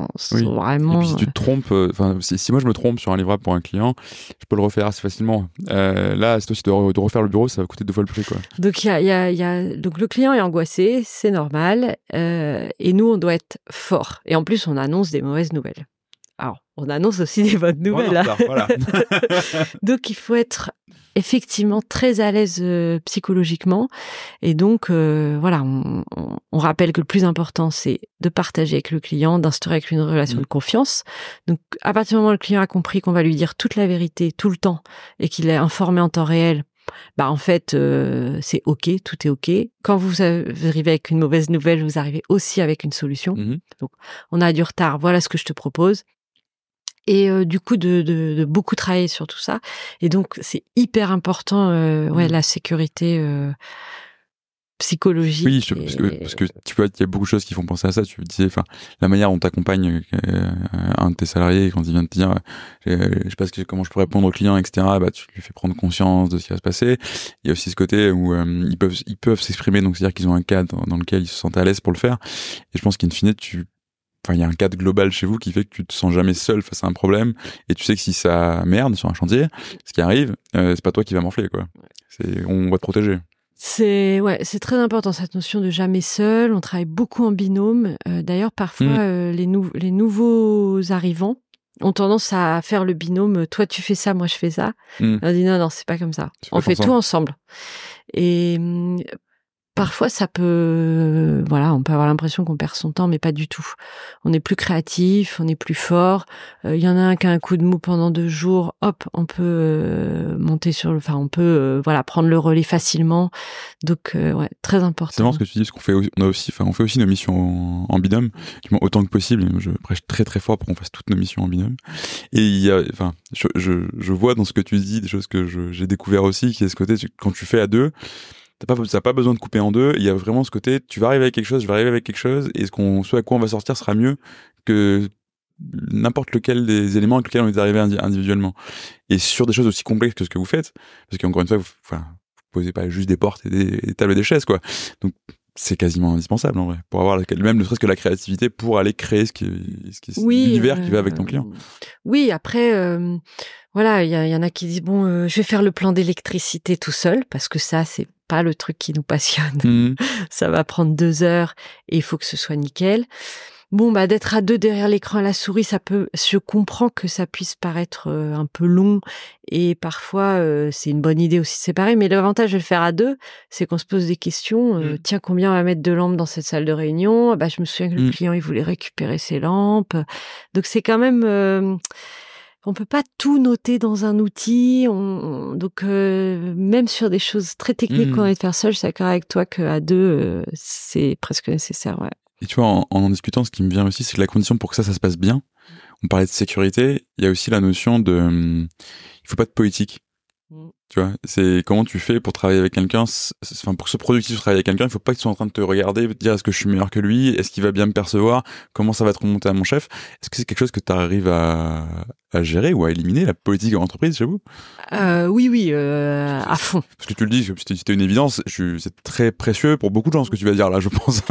vraiment. Et puis si tu te trompes, euh, enfin, si, moi je me trompe sur un livrable pour un client, je peux le refaire assez facilement. Euh, là, c'est aussi de, refaire le bureau, ça va coûter deux fois le prix, quoi. Donc il y a, y, a, y a, donc le client est angoissé, c'est normal, euh, et nous on doit être fort. Et en plus, on annonce des mauvaises nouvelles. Alors, on annonce aussi des bonnes nouvelles. voilà. donc il faut être effectivement très à l'aise euh, psychologiquement. Et donc, euh, voilà, on, on, rappelle que le plus important, c'est de partager avec le client, d'instaurer avec lui une relation mmh. de confiance. Donc, à partir du moment où le client a compris qu'on va lui dire toute la vérité tout le temps et qu'il est informé en temps réel, bah en fait euh, c'est ok, tout est ok. Quand vous arrivez avec une mauvaise nouvelle, vous arrivez aussi avec une solution. Mmh donc on a du retard, voilà ce que je te propose et euh, du coup de, de, de, beaucoup travailler sur tout ça. Et donc c'est hyper important, euh, ouais, mmh. la sécurité euh, psychologique. Oui, parce, que, parce que tu vois, il y a beaucoup de choses qui font penser à ça. Tu disais, enfin, la manière dont tu accompagnes euh, un de tes salariés quand il vient de te dire, je sais pas comment je peux répondre au client, etc. Bah, tu lui fais prendre conscience de ce qui va se passer. Il y a aussi ce côté où ils peuvent ils peuvent s'exprimer, donc c'est-à-dire qu'ils ont un cadre dans lequel ils se sentent à l'aise pour le faire. Et je pense qu'in fine, tu enfin il y a un cadre global chez vous qui fait que tu te sens jamais seul face à un problème et tu sais que si ça merde sur un chantier ce qui arrive euh, c'est pas toi qui va m'enfler quoi c'est on va te protéger c'est ouais, c'est très important cette notion de jamais seul. On travaille beaucoup en binôme. Euh, d'ailleurs, parfois mmh. euh, les, les nouveaux arrivants ont tendance à faire le binôme. Toi, tu fais ça, moi, je fais ça. Mmh. On dit non, non, c'est pas comme ça. On fait tout ensemble. Et mmh, parfois ça peut voilà on peut avoir l'impression qu'on perd son temps mais pas du tout. On est plus créatif on est plus fort. Il y en a un qui a un coup de mou pendant deux jours hop on peut monter sur le enfin on peut voilà prendre le relais facilement. Donc ouais très important c'est vraiment ce que tu dis parce qu'on fait on a aussi enfin on fait aussi nos missions en, binôme autant que possible. Je prêche très très fort pour qu'on fasse toutes nos missions en binôme. Et il y a enfin je, je, je vois dans ce que tu dis des choses que j'ai découvert aussi qui est ce côté quand tu fais à deux t'as pas, pas besoin de couper en deux. Il y a vraiment ce côté, tu vas arriver avec quelque chose, je vais arriver avec quelque chose, et ce qu'on, ce à quoi on va sortir sera mieux que n'importe lequel des éléments avec lesquels on est arrivé individuellement. Et sur des choses aussi complexes que ce que vous faites, parce qu'encore une fois, vous, enfin, vous posez pas juste des portes et des, tables et des chaises, quoi. Donc, c'est quasiment indispensable en vrai pour avoir même ne serait-ce que la créativité pour aller créer ce qui, ce qui l'univers qui va avec ton euh, client. Oui, après euh, voilà, il y, y, en a qui disent bon, euh, je vais faire le plan d'électricité tout seul parce que ça c'est pas le truc qui nous passionne. Mmh. Ça va prendre deux heures et il faut que ce soit nickel. Bon, bah d'être à deux derrière l'écran à la souris, ça peut. Je comprends que ça puisse paraître euh, un peu long et parfois euh, c'est une bonne idée aussi de séparer. Mais l'avantage de le faire à deux, c'est qu'on se pose des questions. Euh, mmh. Tiens, combien on va mettre de lampes dans cette salle de réunion? Bah, je me souviens que le mmh. client il voulait récupérer ses lampes. Donc c'est quand même on peut pas tout noter dans un outil. On, donc euh, même sur des choses très techniques mmh. qu'on a de faire seul, je suis d'accord avec toi qu'à deux, euh, c'est presque nécessaire. Ouais. Et tu vois, en, en, discutant, ce qui me vient aussi, c'est que la condition pour que ça, ça se passe bien. On parlait de sécurité. Il y a aussi la notion de, hum, il faut pas de politique. Mmh. Tu vois, c'est comment tu fais pour travailler avec quelqu'un, enfin pour ce productif travailler avec quelqu'un, il faut pas tu sois en train de te regarder, de dire est-ce que je suis meilleur que lui, est-ce qu'il va bien me percevoir, comment ça va te remonter à mon chef. Est-ce que c'est quelque chose que tu arrives à, à, gérer ou à éliminer la politique en entreprise chez vous euh, Oui, oui, euh, à fond. Parce que tu le dis, c'était une évidence, c'est très précieux pour beaucoup de gens ce que tu vas dire là, je pense.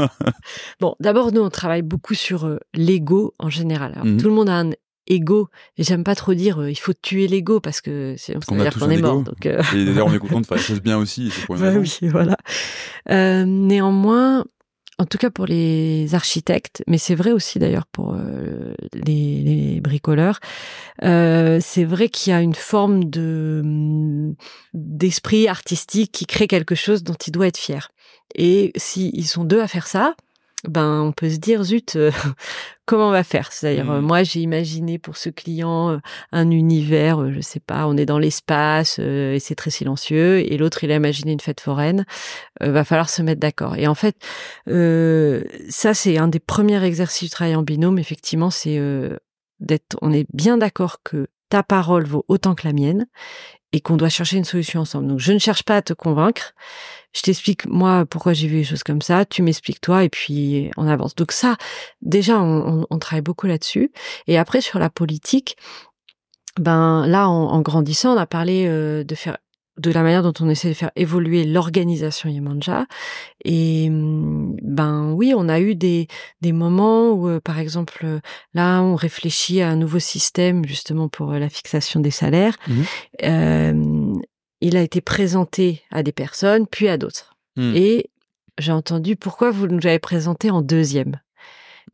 bon, d'abord nous on travaille beaucoup sur euh, l'ego en général. Mmh tout le monde a un ego. Et j'aime pas trop dire euh, il faut tuer l'ego parce que ça veut dire qu'on est mort. Donc, euh... Et d'ailleurs on est content de faire les choses bien aussi. bah oui, voilà. Euh, néanmoins, en tout cas pour les architectes, mais c'est vrai aussi d'ailleurs pour les, les, bricoleurs, c'est vrai qu'il y a une forme de mm, d'esprit artistique qui crée quelque chose dont il doit être fier. Et s'ils sont deux à faire ça, ben on peut se dire zut euh, comment on va faire? C'est-à-dire euh, mmh. moi j'ai imaginé pour ce client euh, un univers je sais pas on est dans l'espace et c'est très silencieux et l'autre il a imaginé une fête foraine va falloir se mettre d'accord et en fait ça c'est un des premiers exercices du travail en binôme effectivement c'est d'être on est bien d'accord que ta parole vaut autant que la mienne et qu'on doit chercher une solution ensemble. Donc je ne cherche pas à te convaincre, je t'explique moi pourquoi j'ai vu les choses comme ça, tu m'expliques toi et puis on avance. Donc ça, déjà on, on, travaille beaucoup là-dessus. Et après sur la politique, ben là en, grandissant, on a parlé euh, de faire de la manière dont on essaie de faire évoluer l'organisation Yemanja. Et mm, ben oui, on a eu des, des moments où, euh, par exemple, là, on réfléchit à un nouveau système justement pour la fixation des salaires. Euh, il a été présenté à des personnes, puis à d'autres. Hmm. Et j'ai entendu pourquoi vous nous l'avez présenté en deuxième?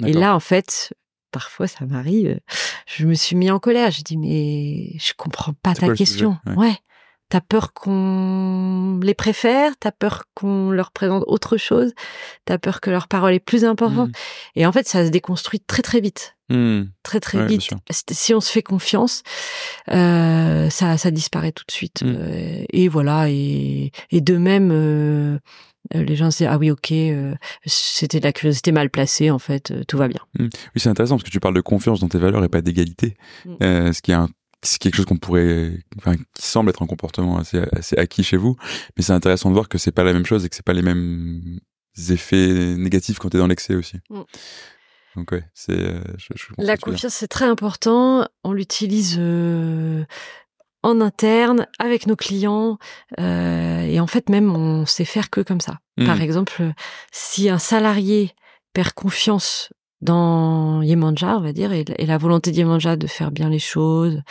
Et là, en fait, parfois ça m'arrive, je me suis mis en colère. J'ai dit mais je comprends pas ta question. sujet? Ouais. Ouais. T'as peur qu'on les préfère, t'as peur qu'on leur présente autre chose, t'as peur que leur parole est plus importante? Hmm. Et en fait, ça se déconstruit très très vite, Hmm. très très Ouais, vite. Si on se fait confiance, euh, ça ça disparaît tout de suite. Mm. Euh, et voilà. Et, et de même, euh, les gens se disent ah oui ok, euh, c'était de la curiosité mal placée en fait, tout va bien. Oui, c'est intéressant parce que tu parles de confiance dans tes valeurs et pas d'égalité. Ce qui est un c'est quelque chose qu'on pourrait, enfin, qui semble être un comportement assez, assez acquis chez vous, mais c'est intéressant de voir que c'est pas la même chose et que c'est pas les mêmes effets négatifs quand t'es dans l'excès aussi. Mm. Donc ouais, c'est, euh, La confiance, c'est très important. On l'utilise euh, en interne, avec nos clients. euh, et en fait, même, on sait faire que comme ça. Mm. Par exemple, si un salarié perd confiance dans Yemanja, on va dire, et, et la volonté de Yemanja de faire bien les choses,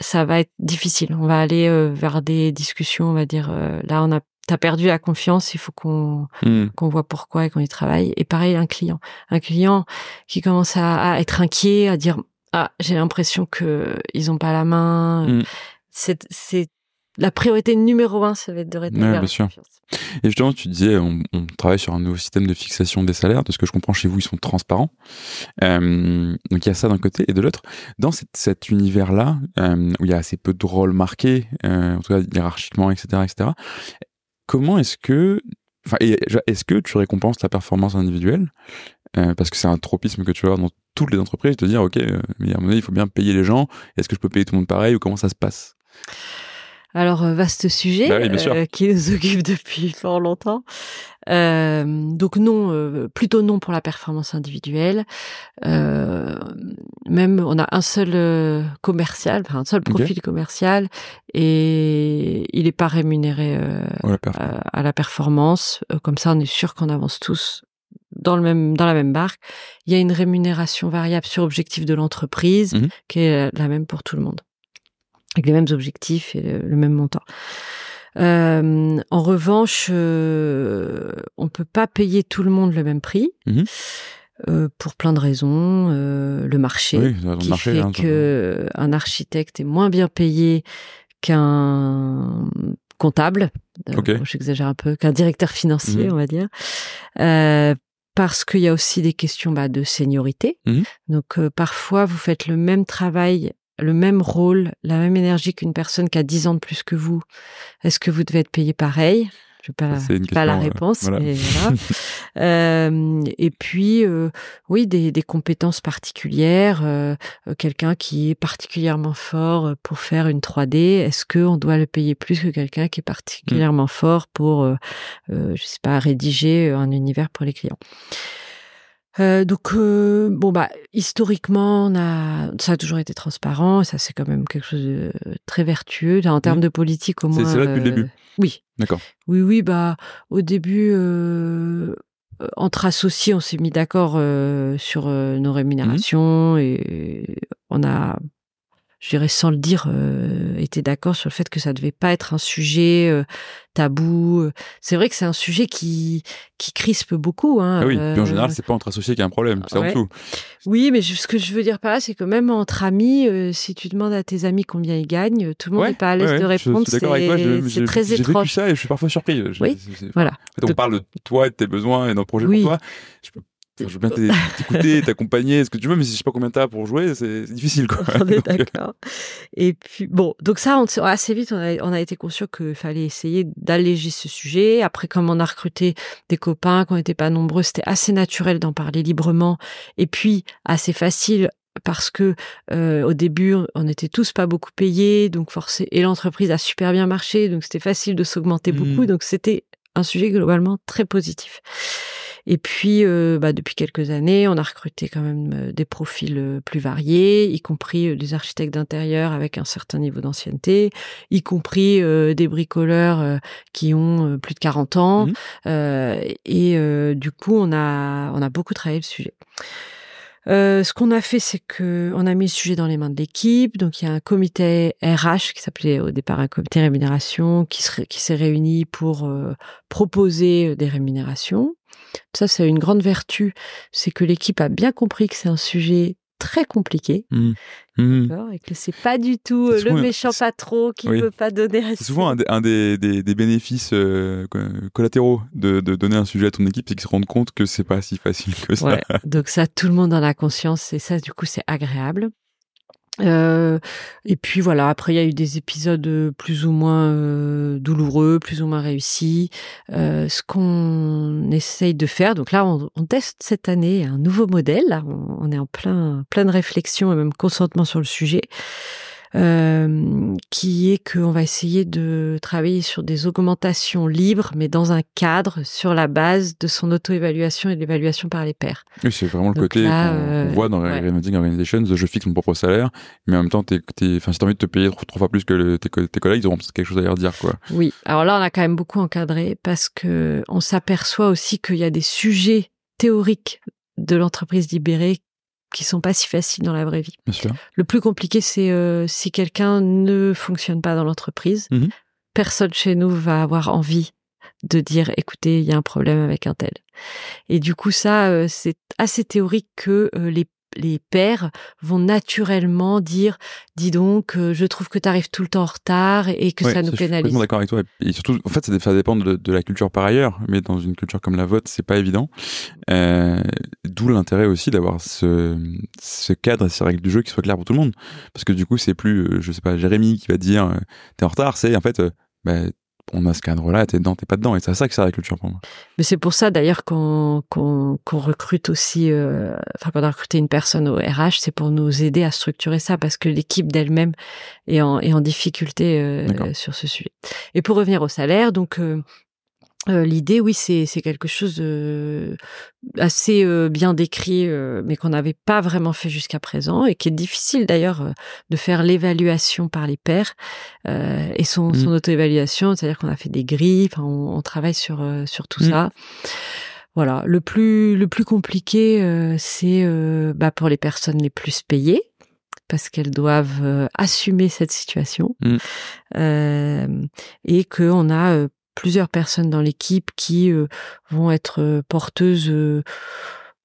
ça va être difficile. On va aller euh, vers des discussions, on va dire, euh, là, on a T'as perdu la confiance, il faut qu'on Mm. qu'on voit pourquoi et qu'on y travaille. Et pareil, un client. Un client qui commence à, à être inquiet, à dire Ah, j'ai l'impression que ils ont pas la main. Mm. C'est, c'est la priorité numéro un, ça va être de rétablir Ouais, la sûr. confiance. Et justement, tu disais, on, on travaille sur un nouveau système de fixation des salaires. De ce que je comprends chez vous, ils sont transparents. Euh, donc il y a ça d'un côté et de l'autre. Dans cette, cet univers-là, euh, où il y a assez peu de rôles marqués, euh, en tout cas hiérarchiquement, etc., etc. Comment est-ce que, enfin, est-ce que tu récompenses la performance individuelle Euh, Parce que c'est un tropisme que tu vas avoir dans toutes les entreprises, de dire, ok, euh, mais à mon avis, il faut bien payer les gens. Est-ce que je peux payer tout le monde pareil ou comment ça se passe? Alors, euh, vaste sujet Bah oui, euh, qui nous occupe depuis fort longtemps. Euh, donc non, euh, plutôt non pour la performance individuelle. Euh, même, on a un seul euh, commercial, enfin un seul profil commercial, et il n'est pas rémunéré la à, à la performance. Comme ça, on est sûr qu'on avance tous dans le même dans la même barque. Il y a une rémunération variable sur objectif de l'entreprise Mhm. qui est la même pour tout le monde, avec les mêmes objectifs et le, le même montant. Euh, en revanche, euh, on peut pas payer tout le monde le même prix. Mhm. euh, pour plein de raisons, euh, le marché, Oui, qui marcher, fait hein, que un architecte est moins bien payé qu'un comptable, euh, Ok. bon, j'exagère un peu, qu'un directeur financier, Mhm. on va dire, Euh, parce qu'il y a aussi des questions bah, de seniorité. Mhm. Donc euh, parfois, vous faites le même travail, le même rôle, la même énergie qu'une personne qui a 10 ans de plus que vous. Est-ce que vous devez être payé pareil? Je n'ai pas, pas la euh, réponse, voilà. mais voilà. Euh, et puis, euh, oui, des, des compétences particulières. Quelqu'un qui est particulièrement fort pour faire une 3D, est-ce qu'on doit le payer plus que quelqu'un qui est particulièrement fort pour, je sais pas, rédiger un univers pour les clients? Euh, donc euh, bon bah historiquement on a ça a toujours été transparent et ça c'est quand même quelque chose de très vertueux en termes Mhm. de politique au moins c'est là depuis le euh, début. oui D'accord. oui, oui, bah au début, euh, euh, entre associés, on s'est mis d'accord euh, sur euh, nos rémunérations et on a, je dirais sans le dire, euh, été d'accord sur le fait que ça devait pas être un sujet euh, tabou. C'est vrai que c'est un sujet qui qui crispe beaucoup. Hein, Ah oui, puis en euh, général, c'est pas entre associés qu'il y a un problème, c'est en ouais. dessous. oui, mais je- ce que je veux dire par là, c'est que même entre amis, euh, si tu demandes à tes amis combien ils gagnent, tout le monde Ouais, n'est pas à l'aise ouais, de je- répondre. Je suis C'est je- c'est j'ai- très vécu étrange. ça et je suis parfois surpris. Je- Oui. Voilà. En fait, on Donc- parle de toi et de tes besoins et d'un projet Oui. pour toi. Je, peux, enfin, je veux bien t'écouter, t'accompagner, ce que tu veux, mais si je sais pas combien t'as pour jouer, c'est difficile. Quoi. On est euh, d'accord. Et puis bon, donc ça, on, assez vite, on a, on a été conscient qu'il fallait essayer d'alléger ce sujet. Après, comme on a recruté des copains, qu'on n'était pas nombreux, c'était assez naturel d'en parler librement. Et puis assez facile parce que euh, au début, on était tous pas beaucoup payés, donc forcé. Et l'entreprise a super bien marché, donc c'était facile de s'augmenter beaucoup. Donc c'était un sujet globalement très positif. Et puis, euh, bah, depuis quelques années, on a recruté quand même euh, des profils euh, plus variés, y compris des architectes d'intérieur avec un certain niveau d'ancienneté, y compris des bricoleurs qui ont plus de 40 ans. Mmh. et du coup, on a, on a beaucoup travaillé le sujet. Euh, ce qu'on a fait, c'est que on a mis le sujet dans les mains de l'équipe. Donc il y a un comité RH qui s'appelait au départ un comité rémunération qui, qui s'est réuni pour euh, proposer des rémunérations. Ça, c'est une grande vertu, c'est que l'équipe a bien compris que c'est un sujet très compliqué. Mmh. Mmh. Et que c'est pas du tout euh, le méchant patron qui ne veut pas donner C'est souvent un, des, des, bénéfices euh, collatéraux de, de, donner un sujet à ton équipe, c'est qu'ils se rendent compte que c'est pas si facile que ça. Donc ça, tout le monde en a conscience et ça, du coup, c'est agréable. Euh, et puis voilà, après il y a eu des épisodes euh, plus ou moins euh, douloureux, plus ou moins réussis. Euh, ce qu'on essaye de faire, donc là on, on, teste cette année un nouveau modèle. on, on est en plein plein réflexion et même consentement sur le sujet. Euh, qui est qu'on va essayer de travailler sur des augmentations libres, mais dans un cadre sur la base de son auto-évaluation et de l'évaluation par les pairs. Oui, c'est vraiment le côté qu'on euh, voit dans les ouais. Organizations, je fixe mon propre salaire, mais en même temps, t'es, si t'as envie de te payer trois, fois plus que tes, tes, collègues, ils auront quelque chose à leur dire, quoi. Oui. Alors là, on a quand même beaucoup encadré parce que on s'aperçoit aussi qu'il y a des sujets théoriques de l'entreprise libérée qui sont pas si faciles dans la vraie vie. Bien sûr. Le plus compliqué, c'est euh, si quelqu'un ne fonctionne pas dans l'entreprise, mmh personne chez nous va avoir envie de dire écoutez, il y a un problème avec un tel. Et du coup, ça, euh, c'est assez théorique que euh, les les pères vont naturellement dire dis donc euh, je trouve que tu arrives tout le temps en retard et que ça nous pénalise. Je suis d'accord avec toi. Et surtout en fait ça, dépend de, la culture par ailleurs mais dans une culture comme la vôtre c'est pas évident. Euh, d'où l'intérêt aussi d'avoir ce, ce cadre et ces règles du jeu qui soient claires pour tout le monde. Parce que du coup c'est plus euh, je sais pas Jérémy qui va dire t'es en retard c'est en fait bah, on a ce cadre-là, t'es dedans, t'es pas dedans. Et c'est ça que c'est la culture pour moi. Mais c'est pour ça d'ailleurs qu'on recrute aussi, euh, enfin a recruté une personne au RH, c'est pour nous aider à structurer ça parce que l'équipe d'elle-même est en, est en difficulté euh, sur ce sujet. Et pour revenir au salaire, donc euh, euh, l'idée, oui, c'est quelque chose de assez euh, bien décrit, euh, mais qu'on n'avait pas vraiment fait jusqu'à présent et qui est difficile d'ailleurs de faire l'évaluation par les pairs et son, mmh. son auto-évaluation, c'est-à-dire qu'on a fait des grilles, on, on, travaille sur sur tout mmh. ça. Voilà, le plus le plus compliqué, c'est bah, pour les personnes les plus payées parce qu'elles doivent assumer cette situation mmh. euh, et qu'on a plusieurs personnes dans l'équipe qui euh, vont être euh, porteuses euh,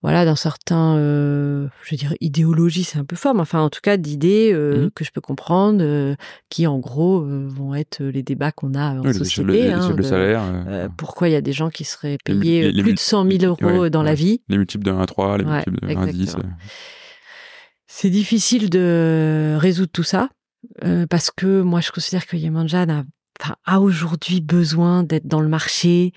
voilà d'un certain je veux dire idéologie c'est un peu fort mais enfin en tout cas d'idées mmh. que je peux comprendre qui en gros vont être les débats qu'on a en société hein, salaire, pourquoi il y a des gens qui seraient payés plus de 100 000 euros dans la vie. Les multiples de 1 à 3 les multiples de 1 à 10 c'est difficile de résoudre tout ça parce que moi je considère que Yemanja n'a a aujourd'hui besoin d'être dans le marché.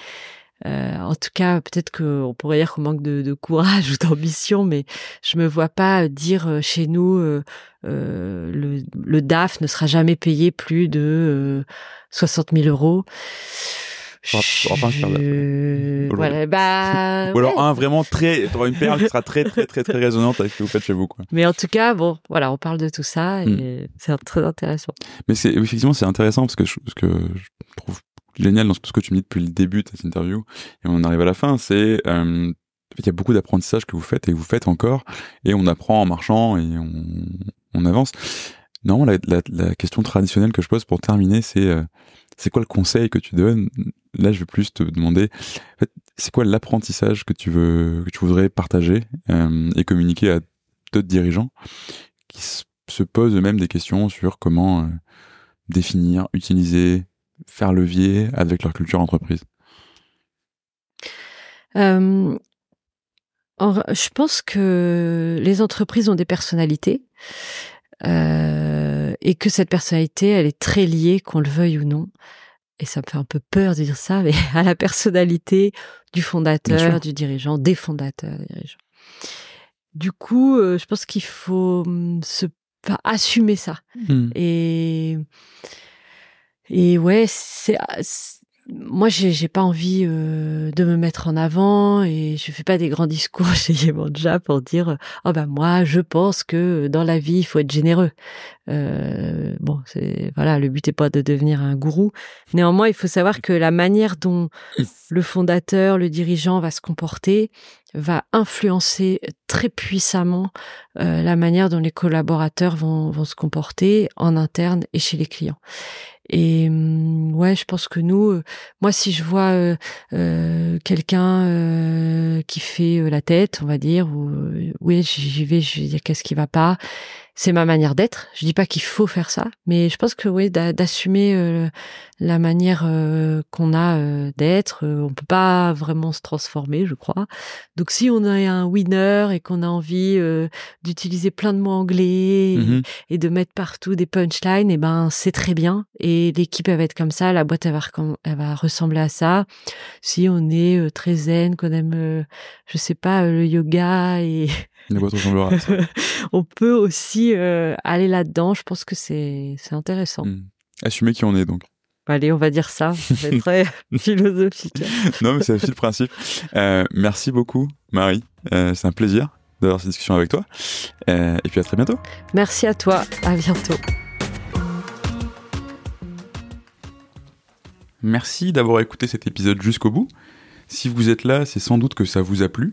Euh, en tout cas, peut-être qu'on pourrait dire qu'on manque de, courage ou d'ambition, mais je me vois pas dire euh, chez nous euh, le, le, DAF ne sera jamais payé plus de 60 000 euros. Enfin, voilà, bah. Ou alors un vraiment très, une perle qui sera très très très très résonante avec ce que vous faites chez vous, quoi. Mais en tout cas, bon, voilà, on parle de tout ça et hmm. c'est très intéressant. Mais c'est effectivement c'est intéressant parce que je, ce que je trouve génial dans ce que tu me dis depuis le début de cette interview et on arrive à la fin, c'est euh, il y a beaucoup d'apprentissage que vous faites et que vous faites encore et on apprend en marchant et on, on avance. Non, la, la, la, question traditionnelle que je pose pour terminer, c'est euh, c'est quoi le conseil que tu donnes? Là, je vais plus te demander, c'est quoi l'apprentissage que tu voudrais partager euh, et communiquer à d'autres dirigeants qui se posent eux-mêmes des questions sur comment euh, définir, utiliser, faire levier avec leur culture entreprise. Je pense que les entreprises ont des personnalités. Euh, et que cette personnalité, elle est très liée, qu'on le veuille ou non. Et ça me fait un peu peur de dire ça, mais à la personnalité du fondateur, du dirigeant, des fondateurs, des dirigeants. Du coup, euh, je pense qu'il faut hum, se enfin, assumer ça. Hmm. Et et ouais, c'est moi, j'ai, j'ai pas envie euh, de me mettre en avant et je fais pas des grands discours chez Yemanja pour dire oh ben moi, je pense que dans la vie, il faut être généreux. Euh, bon, c'est voilà, le but est pas de devenir un gourou. Néanmoins, il faut savoir que la manière dont le fondateur, le dirigeant va se comporter va influencer très puissamment euh, la manière dont les collaborateurs vont, vont se comporter en interne et chez les clients. Et hum, ouais, je pense que nous, euh, moi, si je vois euh, euh, quelqu'un qui fait la tête, on va dire, ou oui, j'y vais, je dire qu'est-ce qui va pas, c'est ma manière d'être. Je dis pas qu'il faut faire ça, mais je pense que oui, d'assumer euh, la manière euh, qu'on a euh, d'être, on peut pas vraiment se transformer, je crois. Donc si on est un winner et qu'on a envie d'utiliser plein de mots anglais et, de mettre partout des punchlines, et ben c'est très bien. Et l'équipe elle va être comme ça, la boîte elle va, elle va ressembler à ça. Si on est très zen, qu'on aime, je sais pas, le yoga et La boîte ressemblera à ça. on peut aussi euh, aller là-dedans. Je pense que c'est c'est intéressant. Mm. Assumer qui on est donc. Allez, on va dire ça. C'est très philosophique. non, mais c'est aussi le principe. Euh, merci beaucoup, Marie. Euh, c'est un plaisir d'avoir cette discussion avec toi. Et puis à très bientôt. Merci à toi. À bientôt. Merci d'avoir écouté cet épisode jusqu'au bout. Si vous êtes là, c'est sans doute que ça vous a plu.